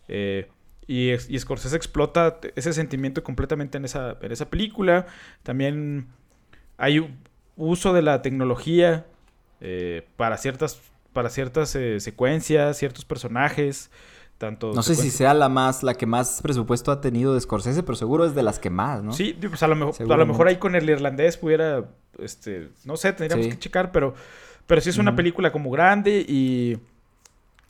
Eh, y, y, Scorsese explota ese sentimiento completamente en esa, en esa película. También hay uso de la tecnología eh, para ciertas, para ciertas eh, secuencias, ciertos personajes no sé si sea la más, la que más presupuesto ha tenido de Scorsese, pero seguro es de las que más, ¿no? Sí, pues a lo mejor, a lo mejor ahí con el irlandés pudiera, este, no sé, tendríamos que checar, pero, pero sí es una película como grande y,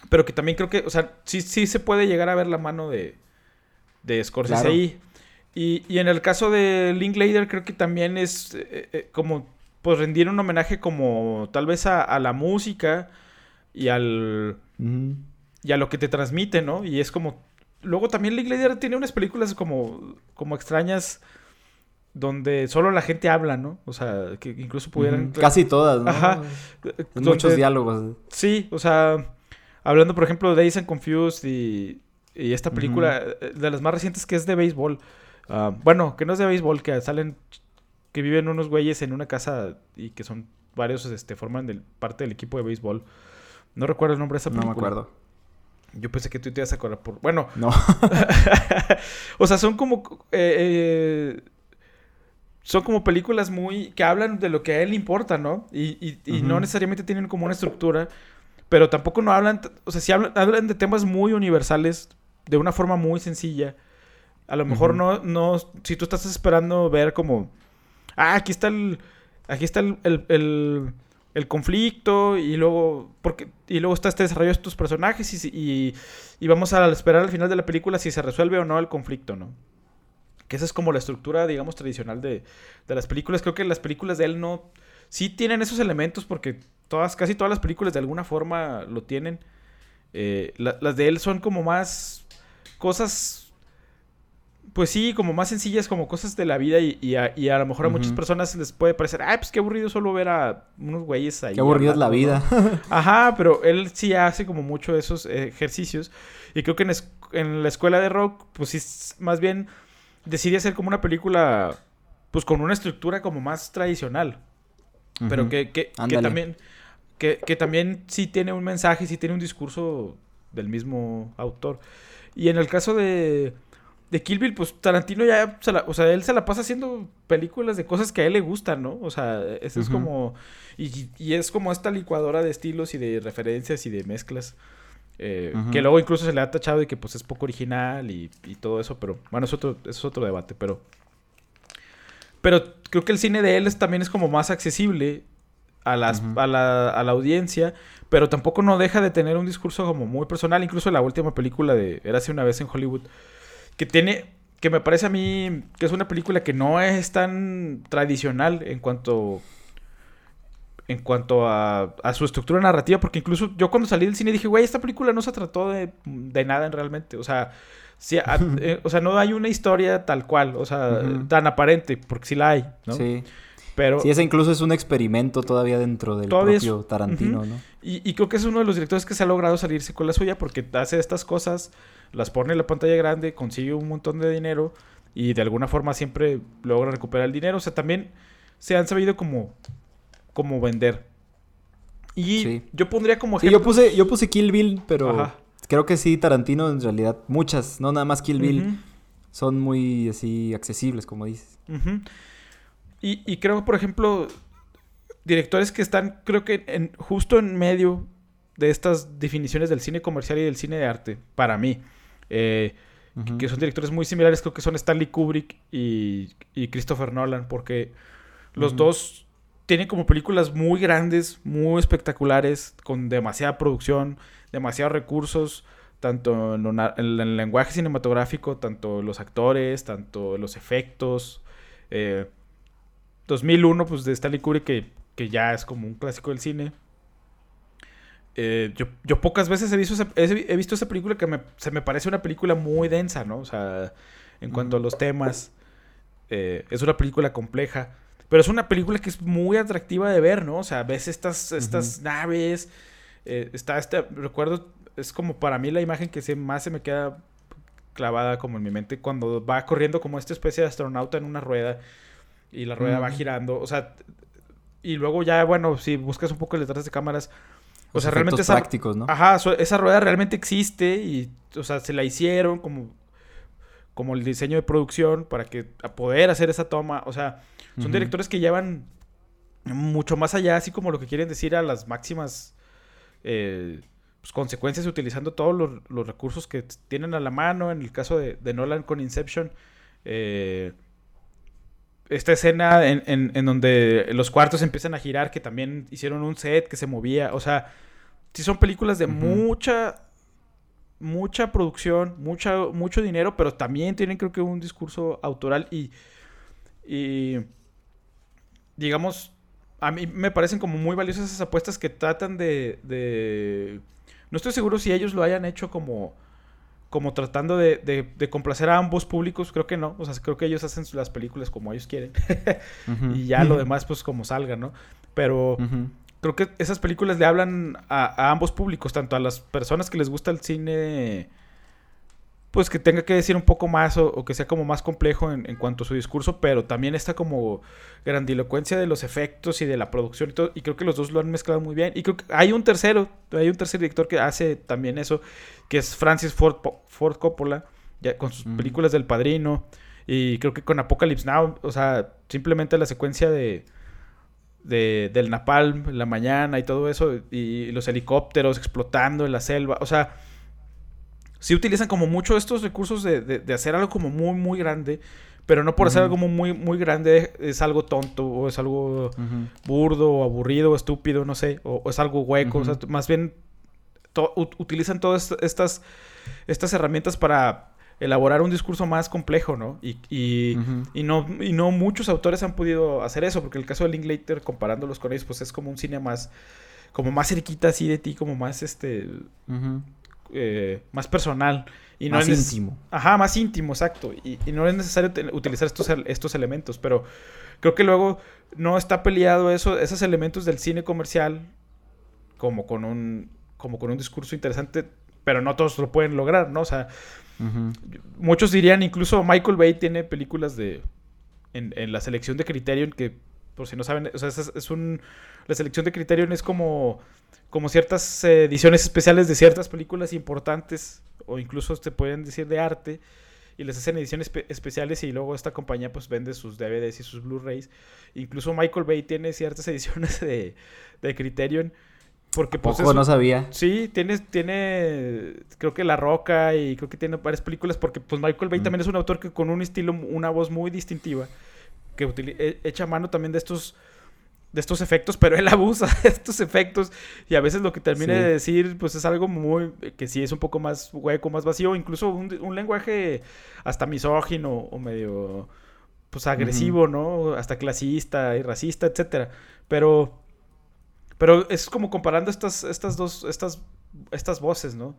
pero que también creo que, o sea, sí, sí se puede llegar a ver la mano de, de Scorsese ahí. Y, y, en el caso de Linklater creo que también es eh, eh, como, pues rendir un homenaje como tal vez a, la música y al y a lo que te transmite, ¿no? Y es como... Luego también Linklater tiene unas películas como, como extrañas donde solo la gente habla, ¿no? O sea, que incluso pudieran... Casi todas, ¿no? Ajá. Muchos diálogos. Sí, o sea, hablando por ejemplo de Days and Confused y, y esta película eh, de las más recientes que es de béisbol. Ah, bueno, que no es de béisbol, que salen, que viven unos güeyes en una casa y que son varios, este, forman parte del equipo de béisbol. No recuerdo el nombre de esa película. No me acuerdo. Yo pensé que tú te ibas a acordar por... Bueno. No. o sea, son como... Eh, eh, son como películas muy... que hablan de lo que a él le importa, ¿no? Y, no necesariamente tienen como una estructura. Pero tampoco no hablan... O sea, si hablan, hablan de temas muy universales de una forma muy sencilla. A lo mejor no, no... Si tú estás esperando ver como... Ah, aquí está el... Aquí está el el conflicto y luego porque y luego está este desarrollo de estos personajes y, y, vamos a esperar al final de la película si se resuelve o no el conflicto, ¿no? Que esa es como la estructura, digamos, tradicional de, de las películas. Creo que las películas de él no... Sí tienen esos elementos porque todas, casi todas las películas de alguna forma lo tienen. Eh, las de él son como más cosas pues sí, como más sencillas, como cosas de la vida y, a, lo mejor a muchas personas les puede parecer, ay, pues qué aburrido solo ver a unos güeyes ahí. Qué aburrido es la vida. Ajá, pero él sí hace como mucho esos ejercicios y creo que en, la escuela de rock, pues sí, más bien decide hacer como una película, pues con una estructura como más tradicional, pero que, que, que también, que, que también sí tiene un mensaje, sí tiene un discurso del mismo autor. Y en el caso de de Kill Bill, pues Tarantino ya, se la, o sea, él se la pasa haciendo películas de cosas que a él le gustan, ¿no? O sea, eso es como, y, y, es como esta licuadora de estilos y de referencias y de mezclas. Eh, que luego incluso se le ha tachado de que pues es poco original y, y todo eso, pero bueno, es otro, es otro debate, pero... Pero creo que el cine de él es, también es como más accesible a, las, a, la, a la audiencia, pero tampoco no deja de tener un discurso como muy personal. Incluso la última película de Érase una vez en Hollywood, que tiene, que me parece a mí que es una película que no es tan tradicional en cuanto en cuanto a, a, su estructura narrativa, porque incluso yo cuando salí del cine dije, güey, esta película no se trató de, de nada en realmente, o sea, eh, o sea, no hay una historia tal cual, o sea, tan aparente, porque sí la hay, ¿no? Sí. Pero, sí, ese incluso es un experimento todavía dentro del propio Tarantino, ¿no? Y, y, creo que es uno de los directores que se ha logrado salirse con la suya porque hace estas cosas las pone en la pantalla grande, consigue un montón de dinero y de alguna forma siempre logra recuperar el dinero. O sea, también se han sabido como, como vender. Y yo pondría como Sí, yo puse, yo puse Kill Bill, pero creo que sí, Tarantino en realidad, muchas, no nada más Kill Bill, son muy así accesibles, como dices. y, y, creo, por ejemplo, directores que están, creo que en, justo en medio de estas definiciones del cine comercial y del cine de arte, para mí. Eh, que son directores muy similares, creo que son Stanley Kubrick y, Christopher Nolan, porque los dos tienen como películas muy grandes, muy espectaculares, con demasiada producción, demasiados recursos, tanto en, el lenguaje cinematográfico, tanto los actores, tanto los efectos. 2001, eh, pues de Stanley Kubrick, que, que ya es como un clásico del cine. Eh, yo, yo, pocas veces he visto, esa, he, visto esa película que me, se me parece una película muy densa, ¿no? O sea, en cuanto a los temas, eh, es una película compleja. Pero es una película que es muy atractiva de ver, ¿no? O sea, ves estas, estas naves. Eh, está este, recuerdo, es como para mí la imagen que se, más se me queda clavada como en mi mente cuando va corriendo como esta especie de astronauta en una rueda y la rueda va girando. O sea, y luego ya, bueno, si buscas un poco detrás de cámaras, o sea, realmente esa, prácticos, ¿no? Ajá, esa rueda realmente existe y, o sea, se la hicieron como, como el diseño de producción para que a poder hacer esa toma. O sea, son directores que llevan mucho más allá, así como lo que quieren decir a las máximas eh, pues, consecuencias utilizando todos los, recursos que tienen a la mano. En el caso de, de Nolan con Inception, eh, esta escena en, en, donde los cuartos empiezan a girar, que también hicieron un set que se movía. O sea, sí son películas de mucha, mucha producción, mucha, mucho dinero, pero también tienen creo que un discurso autoral y, y digamos, a mí me parecen como muy valiosas esas apuestas que tratan de, de... No estoy seguro si ellos lo hayan hecho como como tratando de, de, complacer a ambos públicos, creo que no. O sea, creo que ellos hacen las películas como ellos quieren. y ya lo demás, pues como salga, ¿no? Pero creo que esas películas le hablan a, ambos públicos, tanto a las personas que les gusta el cine pues que tenga que decir un poco más o, que sea como más complejo en, cuanto a su discurso, pero también está como grandilocuencia de los efectos y de la producción y todo, y creo que los dos lo han mezclado muy bien. Y creo que hay un tercero, hay un tercer director que hace también eso, que es Francis Ford, Ford Coppola, ya, con sus películas del Padrino, y creo que con Apocalypse Now, o sea, simplemente la secuencia de... De, del napalm la mañana y todo eso y los helicópteros explotando en la selva o sea sí utilizan como mucho estos recursos de, de, hacer algo como muy, muy grande, pero no por hacer algo muy, muy grande es algo tonto, o es algo burdo, o aburrido, o estúpido, no sé, o, es algo hueco, o sea, más bien utilizan todas estas, estas herramientas para elaborar un discurso más complejo, ¿no? Y, y, no, y no muchos autores han podido hacer eso, porque el caso de Linklater, comparándolos con ellos, pues es como un cine más, como más cerquita así de ti, como más, este, eh, más personal. Y más íntimo. Ajá, más íntimo, exacto. Y, y, no es necesario utilizar estos, estos elementos, pero creo que luego no está peleado eso, esos elementos del cine comercial como con un, como con un discurso interesante, pero no todos lo pueden lograr, ¿no? O sea, Muchos dirían, incluso Michael Bay tiene películas de en, la selección de Criterion que, por si no saben, o sea, es, un... La selección de Criterion es como, como ciertas ediciones especiales de ciertas películas importantes o incluso se pueden decir de arte y les hacen ediciones especiales y luego esta compañía pues vende sus DVDs y sus Blu-rays. Incluso Michael Bay tiene ciertas ediciones de, de Criterion porque pues, Poco no sabía. Sí, tiene, tiene, creo que La Roca y creo que tiene varias películas porque pues Michael Bay mm. también es un autor que con un estilo, una voz muy distintiva, que e, echa mano también de estos, de estos efectos, pero él abusa de estos efectos y a veces lo que termina de decir pues es algo muy, que sí es un poco más hueco, más vacío, incluso un, lenguaje hasta misógino o medio pues agresivo, ¿no? Hasta clasista y racista, etcétera. Pero pero es como comparando estas, estas dos, estas, estas voces, ¿no?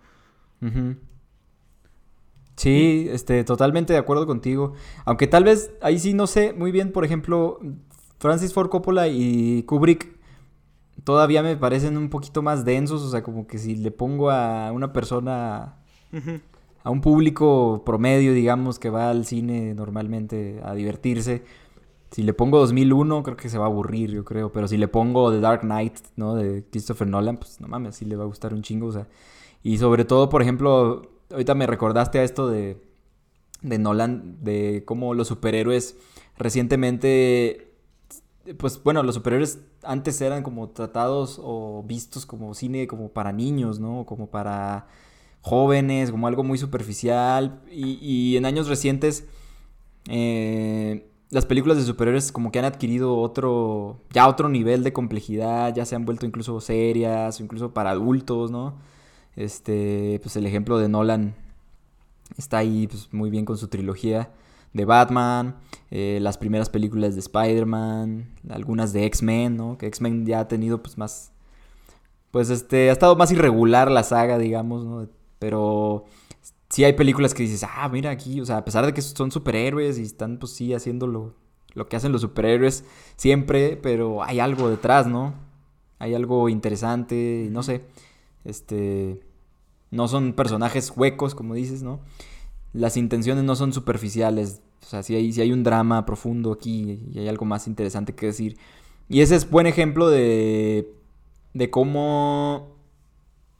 Sí, este, totalmente de acuerdo contigo. Aunque tal vez ahí sí no sé muy bien, por ejemplo, Francis Ford Coppola y Kubrick todavía me parecen un poquito más densos. O sea, como que si le pongo a una persona, a un público promedio, digamos, que va al cine normalmente a divertirse, si le pongo 2001, creo que se va a aburrir, yo creo. Pero si le pongo The Dark Knight, ¿no? De Christopher Nolan, pues no mames, sí le va a gustar un chingo. O sea. Y sobre todo, por ejemplo, ahorita me recordaste a esto de, de Nolan, de cómo los superhéroes recientemente. Pues bueno, los superhéroes antes eran como tratados o vistos como cine como para niños, ¿no? Como para jóvenes, como algo muy superficial. Y, y en años recientes. Eh, las películas de superhéroes como que han adquirido otro, ya otro nivel de complejidad, ya se han vuelto incluso serias, o incluso para adultos, ¿no? Este, pues el ejemplo de Nolan está ahí pues, muy bien con su trilogía de Batman, eh, las primeras películas de Spider-Man, algunas de X-Men, ¿no? Que X-Men ya ha tenido pues más, pues este, ha estado más irregular la saga, digamos, ¿no? Pero sí hay películas que dices, ah, mira aquí, o sea, a pesar de que son superhéroes y están, pues sí, haciendo lo, que hacen los superhéroes siempre, pero hay algo detrás, ¿no? Hay algo interesante, no sé, este, no son personajes huecos, como dices, ¿no? Las intenciones no son superficiales, o sea, sí hay, hay un drama profundo aquí y hay algo más interesante que decir. Y ese es buen ejemplo de, de cómo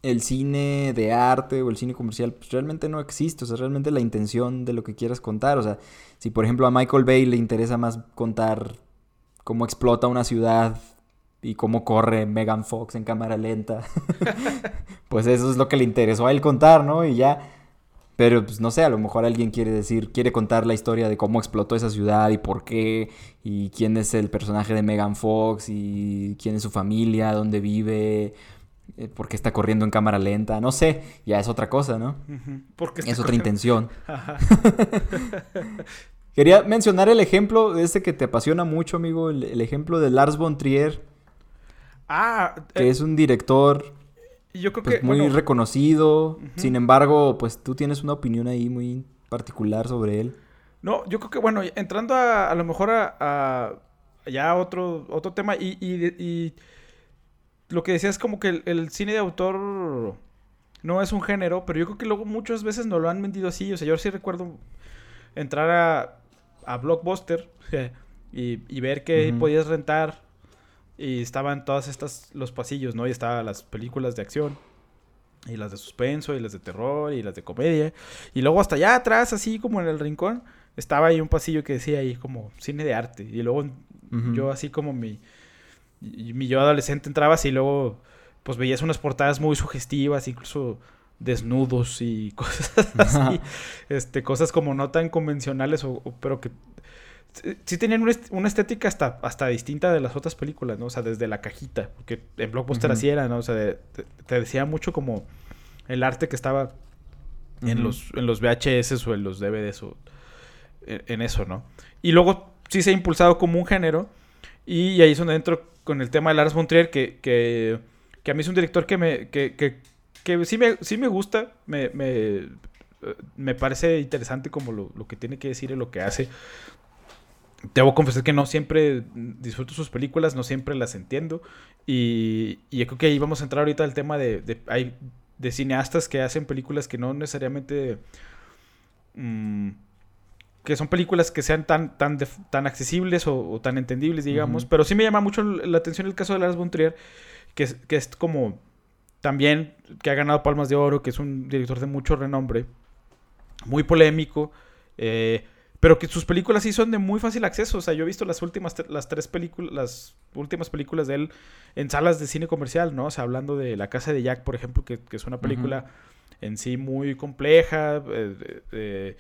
el cine de arte o el cine comercial pues, realmente no existe, o sea, realmente la intención de lo que quieras contar, o sea, si por ejemplo a Michael Bay le interesa más contar cómo explota una ciudad y cómo corre Megan Fox en cámara lenta, pues eso es lo que le interesó a él contar, ¿no? Y ya, pero pues no sé, a lo mejor alguien quiere decir, quiere contar la historia de cómo explotó esa ciudad y por qué, y quién es el personaje de Megan Fox y quién es su familia, dónde vive eh, porque está corriendo en cámara lenta, no sé, ya es otra cosa, ¿no? porque es otra intención. Quería mencionar el ejemplo de este que te apasiona mucho, amigo, el, ejemplo de Lars von Trier. Ah, que eh, es un director yo creo pues, que, muy reconocido. Sin embargo, pues tú tienes una opinión ahí muy particular sobre él. No, yo creo que, bueno, entrando a, a lo mejor a, ya otro, otro tema y, y lo que decía es como que el, cine de autor no es un género, pero yo creo que luego muchas veces nos lo han vendido así. O sea, yo sí recuerdo entrar a, a Blockbuster y, ver que podías rentar y estaban todas estas, los pasillos, ¿no? Y estaban las películas de acción. Y las de suspenso, y las de terror, y las de comedia. Y luego hasta allá atrás, así como en el rincón, estaba ahí un pasillo que decía ahí como cine de arte. Y luego yo así como mi, mi yo adolescente entraba así y luego pues veías unas portadas muy sugestivas, incluso desnudos y cosas así, este, cosas como no tan convencionales, o, pero que sí tenían una, estética hasta, hasta distinta de las otras películas, ¿no? O sea, desde la cajita, porque en Blockbuster así era, ¿no? O sea, te, decía mucho como el arte que estaba en, los, en los VHS o en los DVDs o en, eso, ¿no? Y luego sí se ha impulsado como un género y ahí es donde entro con el tema de Lars von Trier, que, que, que a mí es un director que me, que, que, que sí, me, sí me gusta, me, me, me parece interesante como lo, lo, que tiene que decir y lo que hace. Debo confesar que no siempre disfruto sus películas, no siempre las entiendo. Y, y creo que ahí vamos a entrar ahorita al tema de, de, hay, de cineastas que hacen películas que no necesariamente... Mmm, que son películas que sean tan, tan, tan accesibles o, tan entendibles, digamos. Pero sí me llama mucho la atención el caso de Lars von Trier, que es, que es como también que ha ganado Palmas de Oro, que es un director de mucho renombre, muy polémico, eh, pero que sus películas sí son de muy fácil acceso. O sea, yo he visto las últimas, las tres películas, las últimas películas de él en salas de cine comercial, ¿no? O sea, hablando de La Casa de Jack, por ejemplo, que, es una película en sí muy compleja, eh,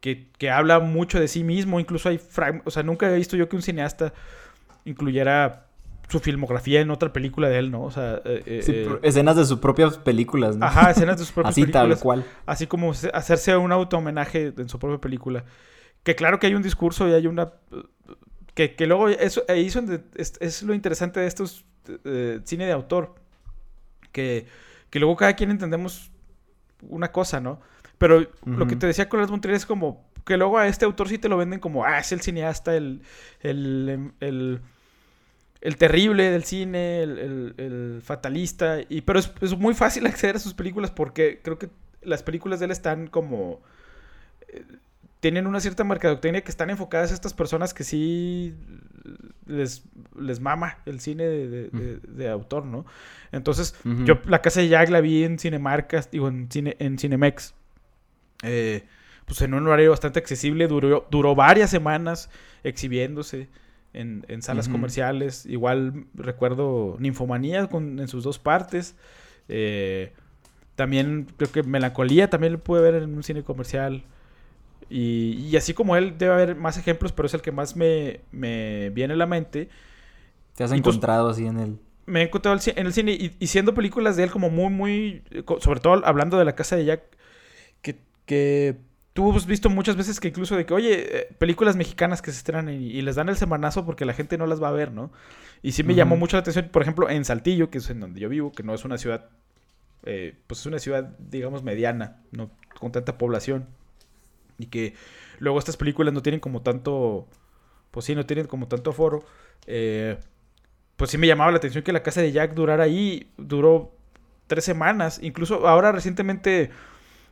que, habla mucho de sí mismo. Incluso hay o sea, nunca he visto yo que un cineasta incluyera su filmografía en otra película de él, ¿no? O sea, eh, eh, eh, escenas de sus propias películas, ¿no? Ajá, escenas de sus propias películas. Así tal cual. Así como hacerse un auto homenaje en su propia película. Que claro que hay un discurso y hay una... Que, luego eso, es, es, lo interesante de estos cine de autor. Que, que luego cada quien entendemos una cosa, ¿no? Pero lo que te decía con las Monterrey es como que luego a este autor sí te lo venden como, ah, es el cineasta, el, el, el, el terrible del cine, el, el fatalista. Y, pero es, es, muy fácil acceder a sus películas porque creo que las películas de él están como... Eh, tienen una cierta mercadotecnia que están enfocadas a estas personas que sí les, les mama el cine de, de, autor, ¿no? Entonces, yo La Casa de Jack la vi en Cinemarcas, digo, en, cine, en Cinemex. Eh, pues en un horario bastante accesible, duró, duró varias semanas exhibiéndose en, salas comerciales. Igual recuerdo Ninfomanía con, en sus dos partes. Eh, también creo que Melancolía también lo pude ver en un cine comercial. Y, así como él, debe haber más ejemplos, pero es el que más me, viene a la mente. ¿Te has encontrado así en el...? Me he encontrado en el cine y, y, siendo películas de él como muy, muy... Sobre todo hablando de la casa de Jack, que tú has visto muchas veces que incluso de que, oye, eh, películas mexicanas que se estrenan y, les dan el semanazo porque la gente no las va a ver, ¿no? Y sí me llamó mucho la atención, por ejemplo, en Saltillo, que es en donde yo vivo, que no es una ciudad, eh, pues es una ciudad, digamos, mediana, no con tanta población. Y que luego estas películas no tienen como tanto, pues sí, no tienen como tanto aforo. Eh, pues sí me llamaba la atención que la casa de Jack durara ahí, duró tres semanas. Incluso ahora recientemente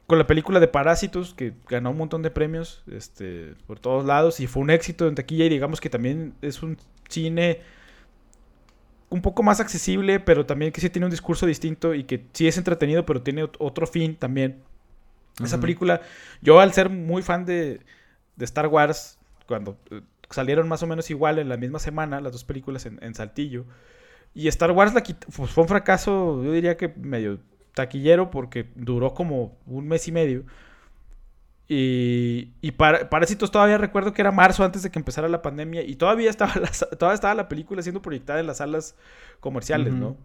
con la película de Parásitos, que ganó un montón de premios este, por todos lados y fue un éxito en taquilla y digamos que también es un cine un poco más accesible, pero también que sí tiene un discurso distinto y que sí es entretenido, pero tiene otro fin también. Esa película, yo al ser muy fan de, de Star Wars, cuando eh, salieron más o menos igual en la misma semana las dos películas en, en Saltillo, y Star Wars la pues fue un fracaso, yo diría que medio taquillero porque duró como un mes y medio. Y, y para, Parásitos todavía recuerdo que era marzo antes de que empezara la pandemia y todavía estaba la, todavía estaba la película siendo proyectada en las salas comerciales, ¿no?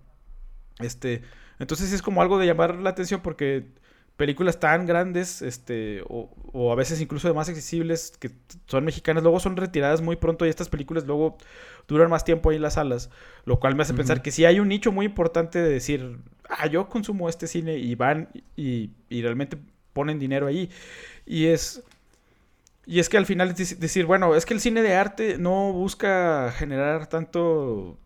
Este, entonces es como algo de llamar la atención porque películas tan grandes, este, o, o, a veces incluso de más accesibles, que son mexicanas, luego son retiradas muy pronto y estas películas luego duran más tiempo ahí en las salas, lo cual me hace pensar que sí hay un nicho muy importante de decir, ah, yo consumo este cine y van y, y realmente ponen dinero ahí. Y es... Y es que al final es decir, bueno, es que el cine de arte no busca generar tanto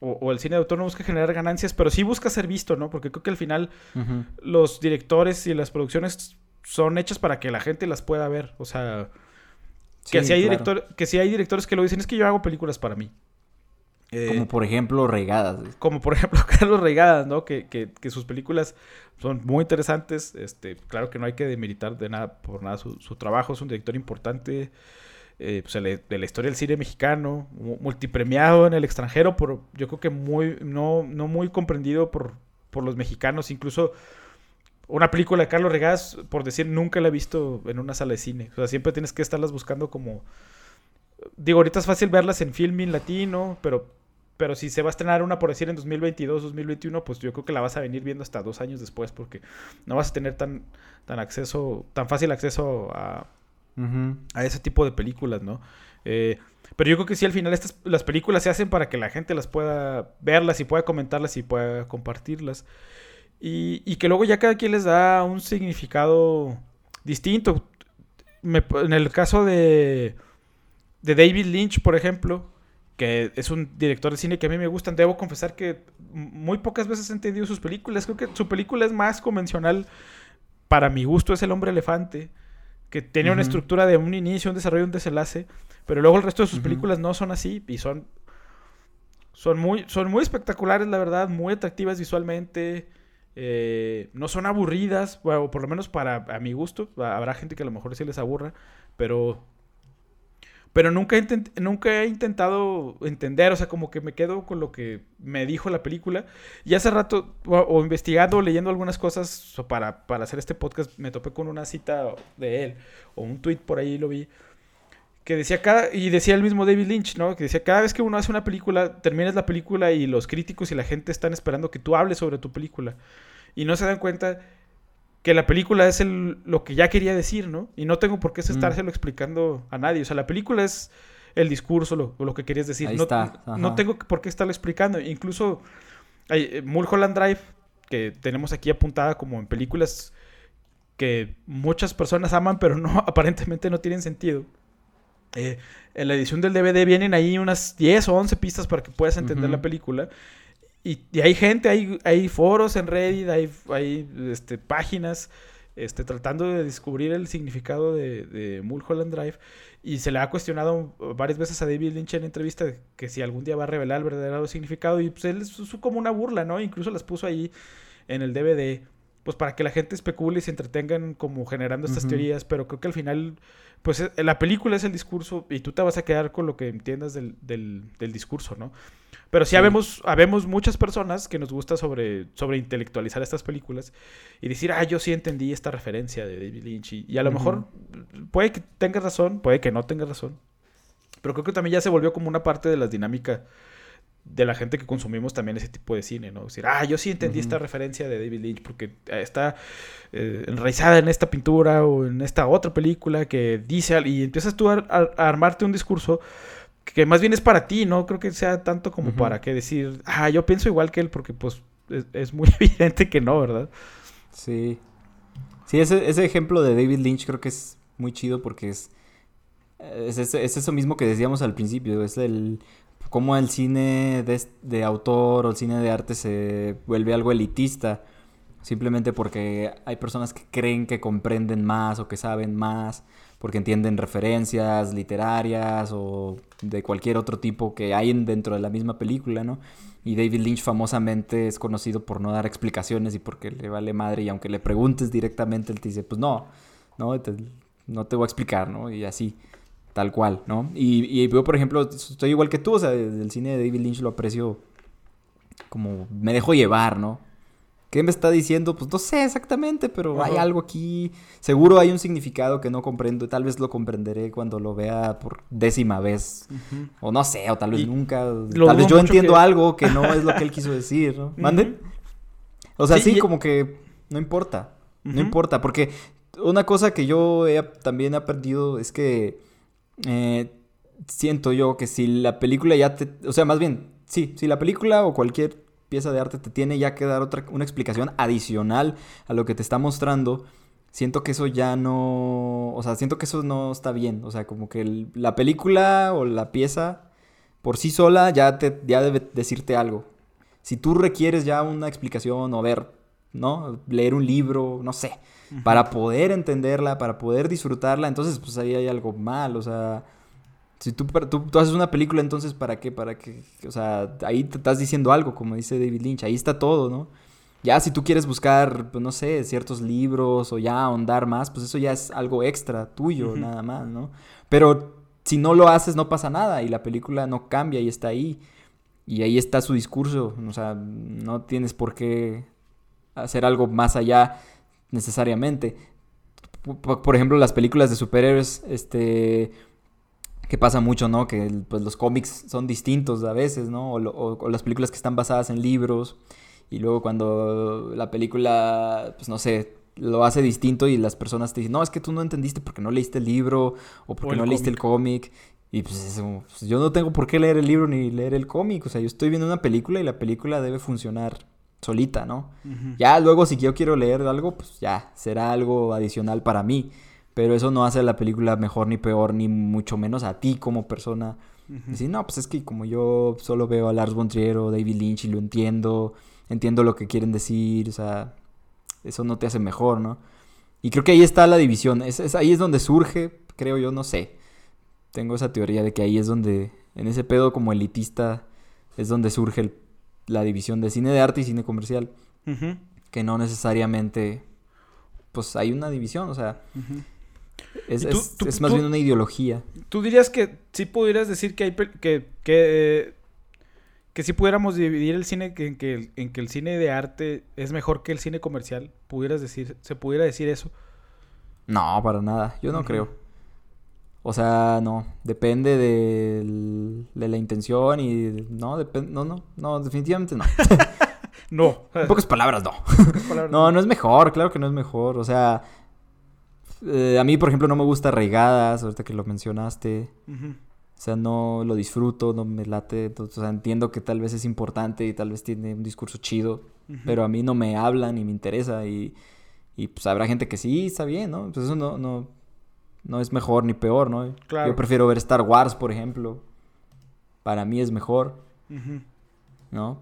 o, el cine de autor no busca generar ganancias, pero sí busca ser visto, ¿no? Porque creo que al final los directores y las producciones son hechas para que la gente las pueda ver. O sea, que, si hay director, que si hay directores que lo dicen, es que yo hago películas para mí. Eh, como por ejemplo Regadas. Como por ejemplo Carlos Regadas, ¿no? Que, que, que, sus películas son muy interesantes. Este, claro que no hay que demeritar de nada por nada su, su trabajo. Es un director importante. Eh, pues, de la historia del cine mexicano, multipremiado en el extranjero, por, yo creo que muy, no, no muy comprendido por, por los mexicanos, incluso una película de Carlos Regás, por decir, nunca la he visto en una sala de cine, o sea, siempre tienes que estarlas buscando como, digo, ahorita es fácil verlas en filming latino, pero pero si se va a estrenar una, por decir, en 2022, 2021, pues yo creo que la vas a venir viendo hasta dos años después, porque no vas a tener tan, tan acceso, tan fácil acceso a, a ese tipo de películas, ¿no? Eh, pero yo creo que sí, al final estas, las películas se hacen para que la gente las pueda verlas y pueda comentarlas y pueda compartirlas. Y, que luego ya cada quien les da un significado distinto. en el caso de, de David Lynch, por ejemplo, que es un director de cine que a mí me gustan. Debo confesar que muy pocas veces he entendido sus películas. Creo que su película es más convencional para mi gusto, es El hombre elefante, que tiene una estructura de un inicio, un desarrollo, un desenlace, pero luego el resto de sus películas no son así y son, son, muy, son muy espectaculares, la verdad, muy atractivas visualmente. Eh, no son aburridas, o por lo menos para a mi gusto. Habrá gente que a lo mejor sí les aburra, pero pero nunca he, nunca he intentado entender, o sea, como que me quedo con lo que me dijo la película. Y hace rato, o, investigando, leyendo algunas cosas para, para, hacer este podcast, me topé con una cita de él, o un tweet por ahí lo vi, que decía cada, y decía el mismo David Lynch, ¿no? Que decía, cada vez que uno hace una película, terminas la película y los críticos y la gente están esperando que tú hables sobre tu película. Y no se dan cuenta que la película es el, lo que ya quería decir, ¿no? Y no tengo por qué mm. estárselo explicando a nadie. O sea, la película es el discurso, lo, lo que querías decir. no, no tengo por qué estarlo explicando. Incluso hay, eh, Mulholland Drive, que tenemos aquí apuntada como en películas que muchas personas aman, pero no aparentemente no tienen sentido. Eh, en la edición del DVD vienen ahí unas 10 o 11 pistas para que puedas entender la película. Y, hay gente, hay, hay foros en Reddit, hay, hay este, páginas este, tratando de descubrir el significado de, de, Mulholland Drive. Y se le ha cuestionado varias veces a David Lynch en entrevista que si algún día va a revelar el verdadero significado. Y pues él es como una burla, ¿no? Incluso las puso ahí en el DVD pues para que la gente especule y se entretengan como generando estas teorías, pero creo que al final, pues eh, la película es el discurso y tú te vas a quedar con lo que entiendas del, del, discurso, ¿no? Pero sí, Habemos, habemos muchas personas que nos gusta sobre, sobre intelectualizar estas películas y decir, ah, yo sí entendí esta referencia de David Lynch y, a lo mejor puede que tengas razón, puede que no tengas razón, pero creo que también ya se volvió como una parte de las dinámicas de la gente que consumimos también ese tipo de cine, ¿no? decir, ah, yo sí entendí esta referencia de David Lynch porque está eh, enraizada en esta pintura o en esta otra película que dice, y empiezas tú a, armarte un discurso que más bien es para ti, no creo que sea tanto como para que decir, ah, yo pienso igual que él porque pues es, muy evidente que no, ¿verdad? Sí. Sí, ese, ese ejemplo de David Lynch creo que es muy chido porque es, es, es, eso mismo que decíamos al principio, es el cómo el cine de, autor o el cine de arte se vuelve algo elitista, simplemente porque hay personas que creen que comprenden más o que saben más, porque entienden referencias literarias o de cualquier otro tipo que hay dentro de la misma película, ¿no? Y David Lynch famosamente es conocido por no dar explicaciones y porque le vale madre y aunque le preguntes directamente él te dice, pues no, no no te voy a explicar, ¿no? Y así tal cual, ¿no? Y, y yo, por ejemplo, estoy igual que tú, o sea, el cine de David Lynch lo aprecio como me dejo llevar, ¿no? ¿Qué me está diciendo? Pues no sé exactamente, pero hay algo aquí. Seguro hay un significado que no comprendo. Tal vez lo comprenderé cuando lo vea por décima vez. O no sé, o tal vez nunca. Tal vez yo entiendo algo que no es lo que él quiso decir, ¿no? ¿Mande? O sea, sí, como que no importa. No importa, porque una cosa que yo he, también he aprendido es que eh, siento yo que si la película ya te... O sea, más bien, sí, si la película o cualquier pieza de arte te tiene ya que dar otra, una explicación adicional a lo que te está mostrando, siento que eso ya no... O sea, siento que eso no está bien. O sea, como que la película o la pieza por sí sola ya, te, ya debe decirte algo. Si tú requieres ya una explicación o ver, ¿no? Leer un libro, no sé para poder entenderla, para poder disfrutarla, entonces pues ahí hay algo mal, o sea, si tú, tú, haces una película, entonces ¿para qué? Para que, o sea, ahí te estás diciendo algo, como dice David Lynch, ahí está todo, ¿no? Ya si tú quieres buscar, pues no sé, ciertos libros o ya ahondar más, pues eso ya es algo extra tuyo, nada más, ¿no? Pero si no lo haces no pasa nada y la película no cambia y está ahí. Y ahí está su discurso, o sea, no tienes por qué hacer algo más allá necesariamente. Por ejemplo, las películas de superhéroes, este, que pasa mucho, ¿no? Que pues los cómics son distintos a veces, ¿no? O, las películas que están basadas en libros. Y luego cuando la película, pues no sé, lo hace distinto y las personas te dicen, no, es que tú no entendiste porque no leíste el libro o porque no leíste el cómic. Y pues, pues, yo no tengo por qué leer el libro ni leer el cómic. O sea, yo estoy viendo una película y la película debe funcionar solita, ¿no? Ya luego si yo quiero leer algo, pues ya, será algo adicional para mí. Pero eso no hace la película mejor ni peor, ni mucho menos a ti como persona. Decir, no, pues es que como yo solo veo a Lars von Trier o David Lynch y lo entiendo, entiendo lo que quieren decir, o sea, eso no te hace mejor, ¿no? Y creo que ahí está la división, es, ahí es donde surge, creo yo, no sé, tengo esa teoría de que ahí es donde, en ese pedo como elitista, es donde surge la división de cine de arte y cine comercial, que no necesariamente, pues hay una división, o sea... Es, más bien una ideología. ¿Tú dirías que sí pudieras decir que hay que, que, que sí pudiéramos dividir el cine en que, en que el cine de arte es mejor que el cine comercial? ¿Pudieras decir, ¿Se pudiera decir eso? No, para nada. Yo no creo. O sea, no. Depende de, de la intención y... No, depende... No, no. No, definitivamente no. no. En pocas palabras, no. no, no es mejor. Claro que no es mejor. O sea eh, a mí, por ejemplo, no me gusta Arraigadas, ahorita que lo mencionaste. O sea, no lo disfruto, no me late. o sea, entiendo que tal vez es importante y tal vez tiene un discurso chido, pero a mí no me habla ni me interesa. Y, y pues habrá gente que sí, está bien, ¿no? Pues eso no, no, no es mejor ni peor, ¿no? Yo prefiero ver Star Wars, por ejemplo. Para mí es mejor. ¿No?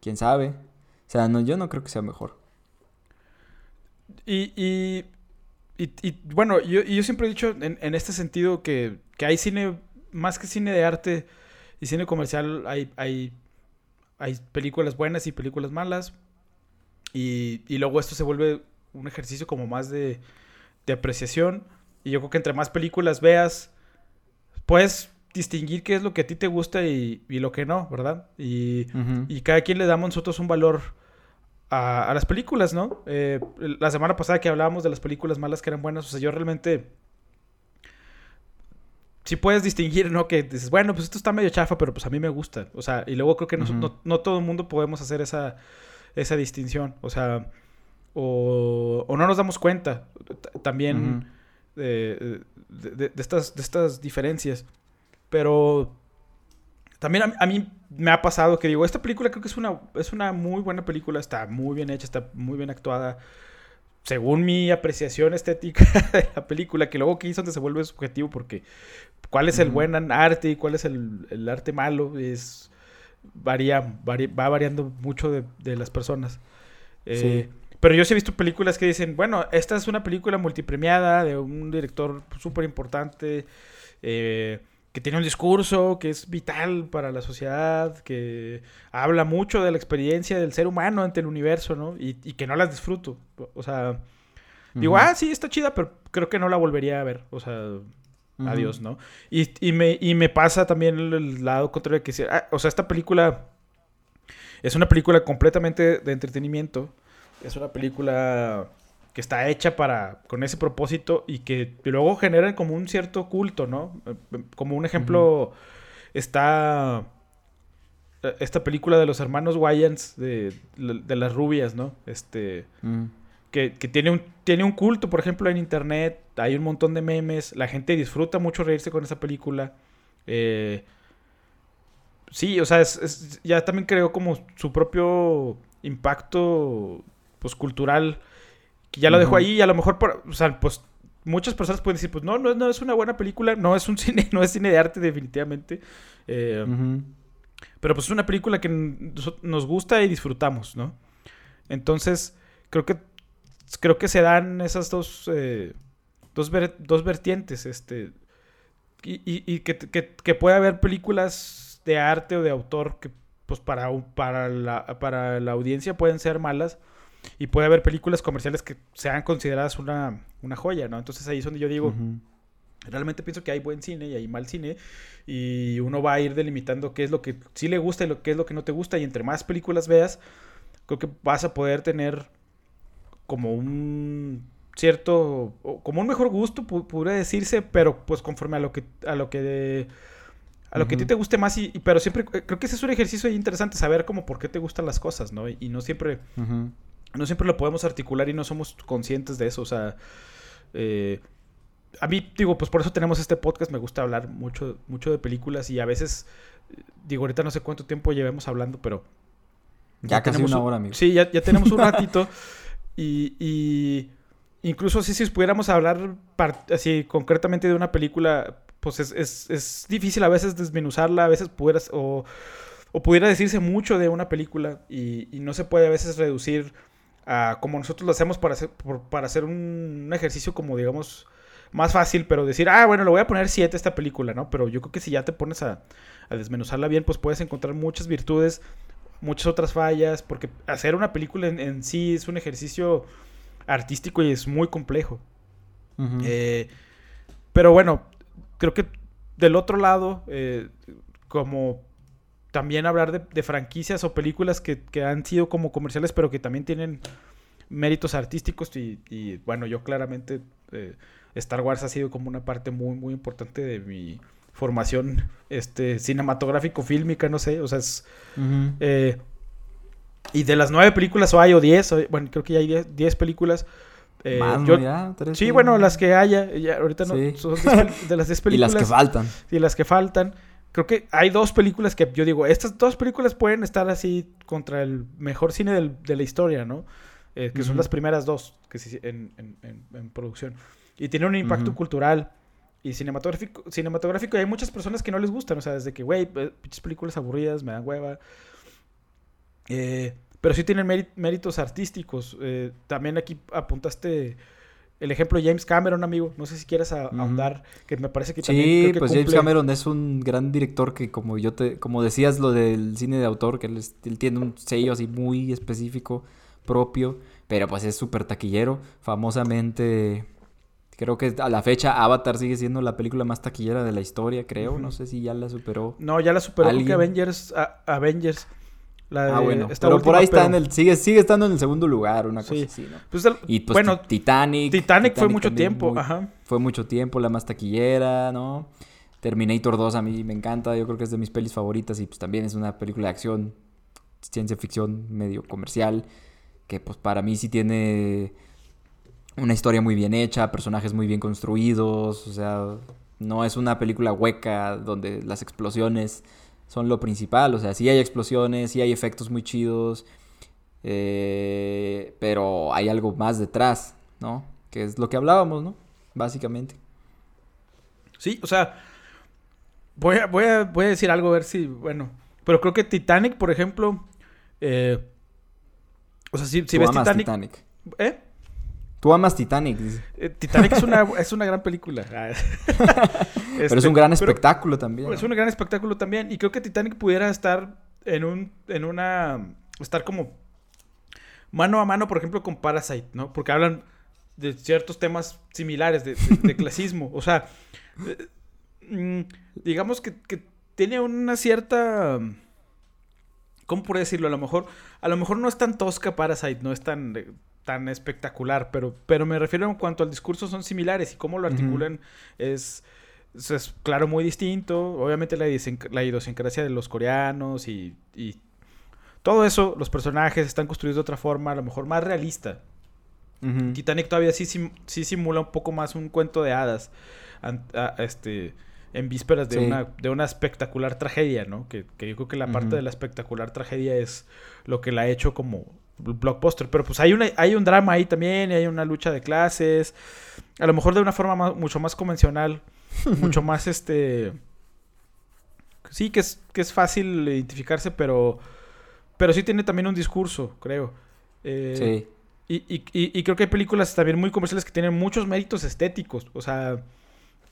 ¿Quién sabe? O sea, no, yo no creo que sea mejor. y y, bueno, yo, yo, siempre he dicho en, este sentido que, hay cine, más que cine de arte y cine comercial, hay, hay, hay películas buenas y películas malas. Y, luego esto se vuelve un ejercicio como más de, apreciación. Y yo creo que entre más películas veas, puedes distinguir qué es lo que a ti te gusta y, lo que no, ¿verdad? Y, y cada quien le damos nosotros un valor a, las películas, ¿no? Eh, la semana pasada que hablábamos de las películas malas que eran buenas, o sea, yo realmente... Sí puedes distinguir, ¿no? Que dices, bueno, pues esto está medio chafa, pero pues a mí me gusta. O sea, y luego creo que no, todo el mundo podemos hacer esa, esa distinción. O sea, o, no nos damos cuenta también de, estas, de estas diferencias. Pero también a, mí me ha pasado que digo, esta película creo que es una, es una muy buena película, está muy bien hecha, está muy bien actuada. Según mi apreciación estética de la película, que luego aquí es donde se vuelve subjetivo porque cuál es el buen arte y cuál es el, arte malo es varía, va variando mucho de, las personas. Eh, pero yo sí he visto películas que dicen, bueno, esta es una película multipremiada de un director súper importante. Eh, que tiene un discurso que es vital para la sociedad, que habla mucho de la experiencia del ser humano ante el universo, ¿no? Y, que no las disfruto. O sea, digo, ah, sí, está chida, pero creo que no la volvería a ver. O sea, adiós, ¿no? Y, y, me, y me pasa también el lado contrario que, ah, o sea, esta película es una película completamente de entretenimiento. Es una película que está hecha para con ese propósito y que luego generan como un cierto culto, ¿no? Como un ejemplo está esta película de los hermanos Wayans de, las rubias, ¿no? Este mm. que, tiene un tiene un culto, por ejemplo, en internet, hay un montón de memes, la gente disfruta mucho reírse con esa película. Eh, sí, o sea, ya también creó como su propio impacto pues cultural que ya lo dejo ahí y a lo mejor, por, o sea, pues muchas personas pueden decir, pues no, no, no es una buena película, no es un cine, no es cine de arte definitivamente. Eh, pero pues es una película que nos gusta y disfrutamos, ¿no? Entonces, creo que creo que se dan esas dos, eh, dos, dos, vertientes, este, y, y, que, que, puede haber películas de arte o de autor que pues para, para, la, para la audiencia pueden ser malas, y puede haber películas comerciales que sean consideradas una, joya, ¿no? Entonces ahí es donde yo digo, realmente pienso que hay buen cine y hay mal cine y uno va a ir delimitando qué es lo que sí le gusta y lo, qué es lo que no te gusta y entre más películas veas, creo que vas a poder tener como un cierto, como un mejor gusto, podría decirse, pero pues conforme a lo que, a lo que, a lo que a ti te guste más, y, pero siempre, creo que ese es un ejercicio interesante, saber como por qué te gustan las cosas, ¿no? Y, no siempre, no siempre lo podemos articular y no somos conscientes de eso, o sea, eh, a mí, digo, pues por eso tenemos este podcast, me gusta hablar mucho, mucho de películas y a veces, digo, ahorita no sé cuánto tiempo llevemos hablando, pero... Ya, casi una hora, amigo. Sí, ya, ya tenemos un ratito y incluso si, si pudiéramos hablar así concretamente de una película, pues es, difícil a veces desmenuzarla, a veces pudieras, o, pudiera decirse mucho de una película y, no se puede a veces reducir a como nosotros lo hacemos para hacer, para hacer un, ejercicio como digamos más fácil, pero decir, ah, bueno, le voy a poner 7 a esta película, ¿no? Pero yo creo que si ya te pones a, desmenuzarla bien, pues puedes encontrar muchas virtudes, muchas otras fallas, porque hacer una película en sí es un ejercicio artístico y es muy complejo. Eh, pero bueno, creo que del otro lado, eh, como también hablar de, franquicias o películas que, han sido como comerciales, pero que también tienen méritos artísticos y, bueno, yo claramente eh, Star Wars ha sido como una parte muy, muy importante de mi formación este, cinematográfico, fílmica, no sé, o sea, es... Y de las nueve películas, o hay o diez, bueno, creo que ya hay diez, películas. Eh, sí, bueno, las que haya, ya, ahorita no, son de las diez películas. y las que faltan. Y las que faltan. Creo que hay dos películas que yo digo, estas dos películas pueden estar así contra el mejor cine de la historia, ¿no? Eh, que son las primeras dos que en, en, producción. Y tiene un impacto cultural y cinematográfico, cinematográfico. Y hay muchas personas que no les gustan, o sea, desde que, güey, pinches películas aburridas, me dan hueva. Eh, pero sí tienen méritos artísticos. Eh, también aquí apuntaste el ejemplo de James Cameron, amigo. No sé si quieras ahondar, que me parece que también. Sí, pues James Cameron es un gran director que, como yo te, como decías, lo del cine de autor, que él, tiene un sello así muy específico, propio, pero pues es súper taquillero. Famosamente, creo que a la fecha Avatar sigue siendo la película más taquillera de la historia, creo. No sé si ya la superó. No, ya la superó que Avengers. Avengers ah, bueno. Pero por ahí está en el. Sigue, sigue estando en el segundo lugar, una cosa así, ¿no? Pues y pues bueno, Titanic. Titanic. fue mucho tiempo, ajá. Fue mucho tiempo, la más taquillera, ¿no? Terminator 2 a mí me encanta, yo creo que es de mis pelis favoritas y pues también es una película de acción, ciencia ficción medio comercial, que pues para mí sí tiene una historia muy bien hecha, personajes muy bien construidos, o sea, no es una película hueca donde las explosiones son lo principal. O sea, sí hay explosiones, sí hay efectos muy chidos, eh, pero hay algo más detrás, ¿no? Que es lo que hablábamos, ¿no? Básicamente. Sí, o sea, voy a, voy a, voy a decir algo, a ver si, bueno, pero creo que Titanic, por ejemplo, eh, o sea, si, si ves Titanic, Titanic, ¿Eh? Tú amas Titanic. Eh, Titanic es una, es una gran película. pero es un este, gran espectáculo también. Es un gran espectáculo también. Y creo que Titanic pudiera estar en un. en una. estar como mano a mano, por ejemplo, con Parasite, ¿no? Porque hablan de ciertos temas similares de, clasismo. O sea, eh, mm, digamos que, que, tiene una cierta. ¿Cómo puedo decirlo? A lo mejor. A lo mejor no es tan tosca Parasite, no es tan tan espectacular, pero, pero me refiero en cuanto al discurso son similares y cómo lo articulan es, es, claro, muy distinto. Obviamente la, la idiosincrasia de los coreanos y, todo eso, los personajes están construidos de otra forma, a lo mejor más realista. Titanic todavía sí, sí, simula un poco más un cuento de hadas este, en vísperas de, una, de una espectacular tragedia, ¿no? Que, que yo creo que la parte de la espectacular tragedia es lo que la ha hecho como blockbuster. Pero pues hay, una, hay un drama ahí también, hay una lucha de clases. A lo mejor de una forma mucho más convencional. mucho más este. Sí, que es, que es fácil identificarse, pero. Pero sí tiene también un discurso, creo. Eh, sí. Y, y, creo que hay películas también muy comerciales que tienen muchos méritos estéticos. O sea,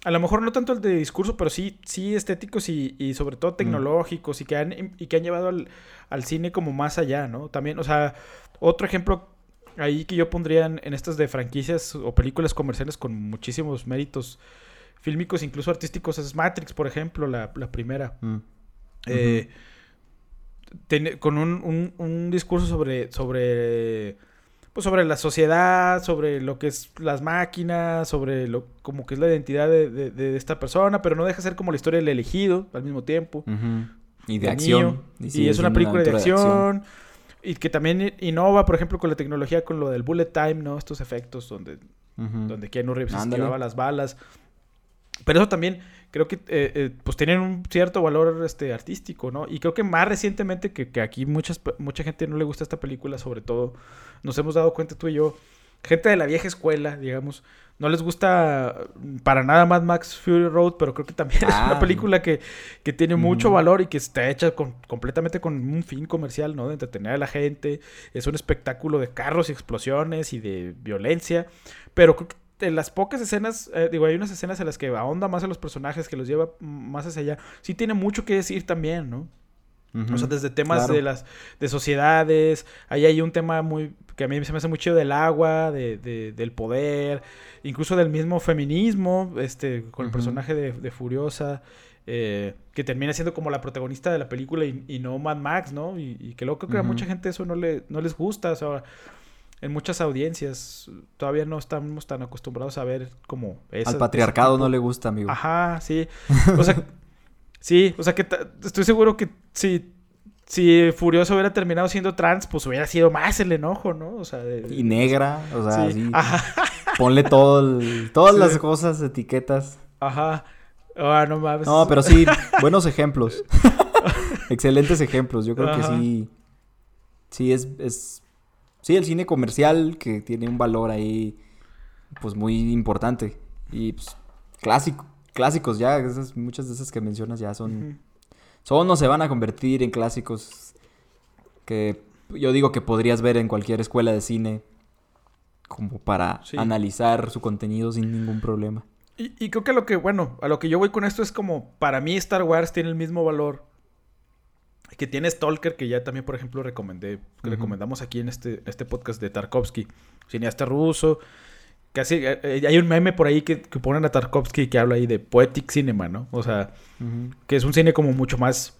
a lo mejor no tanto el de discurso, pero sí, sí estéticos y, sobre todo mm. tecnológicos y, que han, y que han llevado al, cine como más allá, ¿no? También, o sea, otro ejemplo ahí que yo pondría en, estas de franquicias o películas comerciales con muchísimos méritos fílmicos, incluso artísticos, es Matrix, por ejemplo, la, primera. Mm. Eh, con un, un, discurso sobre, sobre pues sobre la sociedad, sobre lo que es las máquinas, sobre lo como que es la identidad de, esta persona, pero no deja de ser como la historia del elegido al mismo tiempo. Y de, acción. Y, es una película de acción, Y que también innova, por ejemplo, con la tecnología, con lo del bullet time, ¿no? Estos efectos donde, donde Keanu Reeves esquivaba las balas. Pero eso también creo que eh, eh, pues tienen un cierto valor este artístico, ¿no? Y creo que más recientemente que, que, aquí muchas, mucha gente no le gusta esta película, sobre todo, nos hemos dado cuenta tú y yo, gente de la vieja escuela, digamos, no les gusta para nada más Max Fury Road, pero creo que también es una ah. película que, que tiene mucho valor y que está hecha con, completamente con un fin comercial, ¿no? De entretener a la gente. Es un espectáculo de carros y explosiones y de violencia. Pero creo que en las pocas escenas, eh, digo, hay unas escenas en las que ahonda más a los personajes, que los lleva más hacia allá. Sí tiene mucho que decir también, ¿no? o sea, desde temas de las de sociedades, ahí hay un tema muy que a mí se me hace muy chido del agua, de, del poder, incluso del mismo feminismo, este, con el personaje de, Furiosa, eh, que termina siendo como la protagonista de la película y, no Mad Max, ¿no? Y, que luego creo que a mucha gente eso no, le, no les gusta, o sea, en muchas audiencias todavía no estamos tan acostumbrados a ver como Al patriarcado no le gusta, amigo. Ajá, sí. O sea, sí, o sea que estoy seguro que si, si Furioso hubiera terminado siendo trans, pues hubiera sido más el enojo, ¿no? O sea, y negra, o sea, sí. Ponle todo todas las cosas, etiquetas. Ajá. Ah, no mames. No, pero sí, buenos ejemplos. Excelentes ejemplos. Yo creo que sí. Sí, es, es sí, el cine comercial que tiene un valor ahí, pues muy importante. Y pues, clásico, clásicos ya, muchas de esas que mencionas ya son, son o se van a convertir en clásicos que yo digo que podrías ver en cualquier escuela de cine como para analizar su contenido sin ningún problema. Y, y, creo que lo que, bueno, a lo que yo voy con esto es como, para mí Star Wars tiene el mismo valor que tiene Stalker, que ya también, por ejemplo, recomendé, recomendamos aquí en este, este podcast de Tarkovsky, cineasta ruso. Casi, eh, eh, hay un meme por ahí que, ponen a Tarkovsky que habla ahí de poetic cinema, ¿no? O sea, que es un cine como mucho más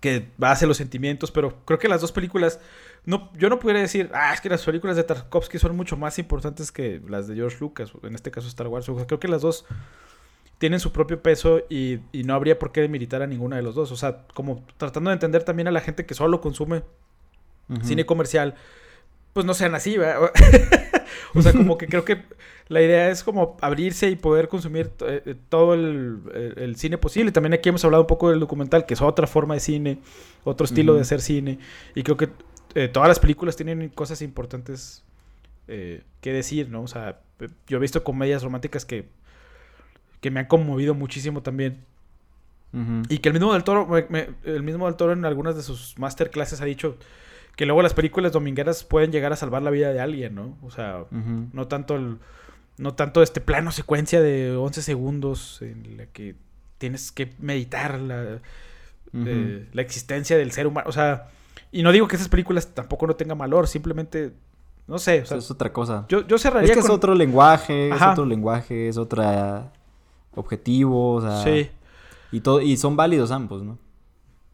que va hacia los sentimientos, pero creo que las dos películas, no, yo no pudiera decir, ah, es que las películas de Tarkovsky son mucho más importantes que las de George Lucas, en este caso Star Wars. creo que las dos tienen su propio peso y, no habría por qué demilitar a ninguna de los dos. O sea, como tratando de entender también a la gente que solo consume cine comercial, pues no sean así, ¿verdad? o sea, como que creo que la idea es como abrirse y poder consumir eh, eh, todo el, cine posible. También aquí hemos hablado un poco del documental, que es otra forma de cine, otro estilo de hacer cine. Y creo que eh, todas las películas tienen cosas importantes que decir, ¿no? O sea, yo he visto comedias románticas que que me han conmovido muchísimo también. Y que el mismo del Toro, el mismo del Toro en algunas de sus masterclasses ha dicho que luego las películas domingueras pueden llegar a salvar la vida de alguien, ¿no? O sea, no tanto el, no tanto este plano secuencia de 11 segundos en la que tienes que meditar la, eh, la existencia del ser humano. O sea, y no digo que esas películas tampoco no tengan valor, simplemente no sé. O sea, es otra cosa. Yo, yo cerraría. Es que es otro lenguaje, es otro lenguaje, es otra objetivos. sí. Y, todo, y son válidos ambos, ¿no?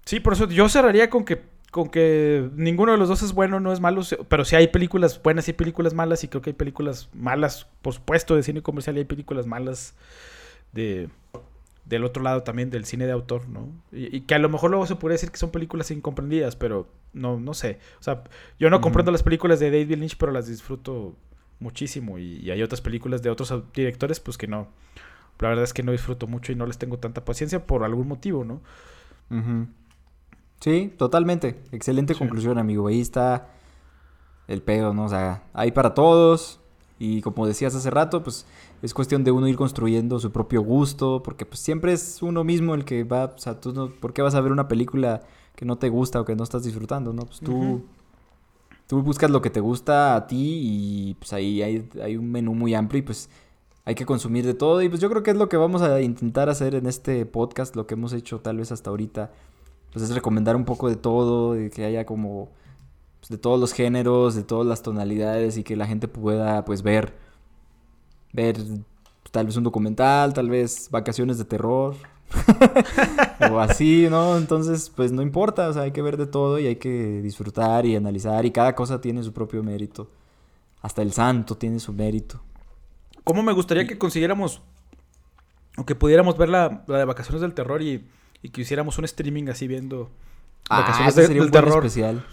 Sí, por eso yo cerraría con que, con que ninguno de los dos es bueno, no es malo, pero sí hay películas buenas y películas malas, y creo que hay películas malas, por supuesto, de cine comercial, y hay películas malas de, del otro lado también, del cine de autor, ¿no? Y, que a lo mejor luego se podría decir que son películas incomprendidas, pero no, no sé. O sea, yo no comprendo las películas de David Lynch, pero las disfruto muchísimo, y, y hay otras películas de otros directores, pues que no la verdad es que no disfruto mucho y no les tengo tanta paciencia por algún motivo, ¿no? Sí, totalmente. Excelente conclusión, amigo. Ahí está el pedo, ¿no? O sea, hay para todos. Y como decías hace rato, pues es cuestión de uno ir construyendo su propio gusto, porque pues siempre es uno mismo el que va, o sea, tú no, ¿por qué vas a ver una película que no te gusta o que no estás disfrutando, no? Pues tú, tú buscas lo que te gusta a ti y pues ahí hay, hay un menú muy amplio y pues hay que consumir de todo y pues yo creo que es lo que vamos a intentar hacer en este podcast, lo que hemos hecho tal vez hasta ahorita, pues es recomendar un poco de todo, de que haya como pues, de todos los géneros, de todas las tonalidades y que la gente pueda pues ver, ver tal vez un documental, tal vez vacaciones de terror. o así, ¿no? Entonces, pues no importa, o sea, hay que ver de todo y hay que disfrutar y analizar y cada cosa tiene su propio mérito. Hasta el santo tiene su mérito. ¿Cómo me gustaría que consiguiéramos o que pudiéramos ver la, de Vacaciones del Terror y, que hiciéramos un streaming así viendo ah, Vacaciones sería del un Terror. especial.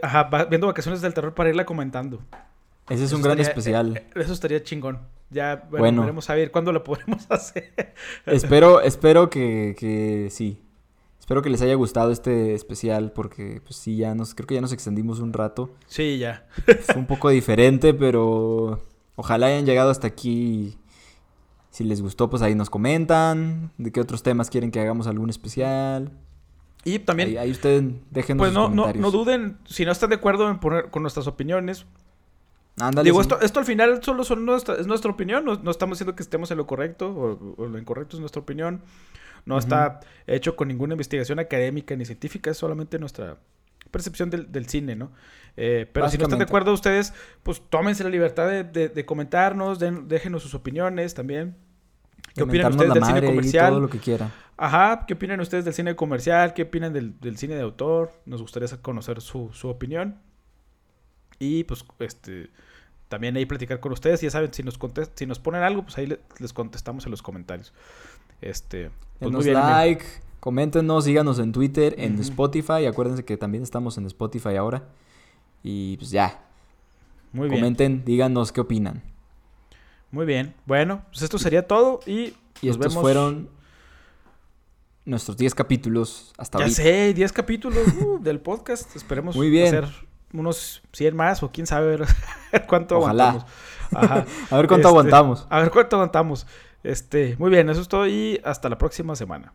ajá, viendo Vacaciones del Terror para irla comentando. Ese es un gran especial. Eh, eso estaría chingón. Ya, bueno, veremos a ver cuándo lo podremos hacer. espero, espero que, que sí. Espero que les haya gustado este especial porque pues sí, ya nos, creo que ya nos extendimos un rato. Sí, ya. Fue un poco diferente, pero ojalá hayan llegado hasta aquí. Si les gustó, pues ahí nos comentan. ¿De qué otros temas quieren que hagamos algún especial? Y también... Ahí, ustedes dejen pues no, no, no duden, si no están de acuerdo en poner con nuestras opiniones, Ándale, Digo, esto, esto al final solo son nuestra, es nuestra opinión, no, estamos diciendo que estemos en lo correcto o, lo incorrecto es nuestra opinión. No está hecho con ninguna investigación académica ni científica, es solamente nuestra percepción del, cine, ¿no? Eh, pero si no están de acuerdo ustedes, pues tómense la libertad de, comentarnos, déjenos sus opiniones también. ¿Qué opinan ustedes del cine comercial? Todo lo que quieran. Ajá, ¿qué opinan ustedes del cine comercial? ¿Qué opinan del, cine de autor? Nos gustaría conocer su, su opinión. Y pues, este, también ahí platicar con ustedes. Ya saben, si nos, si nos ponen algo, pues ahí les contestamos en los comentarios. Este, pues muy bien, like, coméntenos, síganos en Twitter, en Spotify. Acuérdense que también estamos en Spotify ahora. Y pues ya. Muy bien. Comenten, díganos qué opinan. Muy bien. Bueno, pues esto sería todo y, y estos fueron nuestros 10 capítulos hasta ya sé, 10 capítulos uh, del podcast. Esperemos Muy bien. hacer unos 100 más o quién sabe cuánto aguantamos. a ver cuánto este, aguantamos. A ver cuánto aguantamos. Este, muy bien, eso es todo y hasta la próxima semana.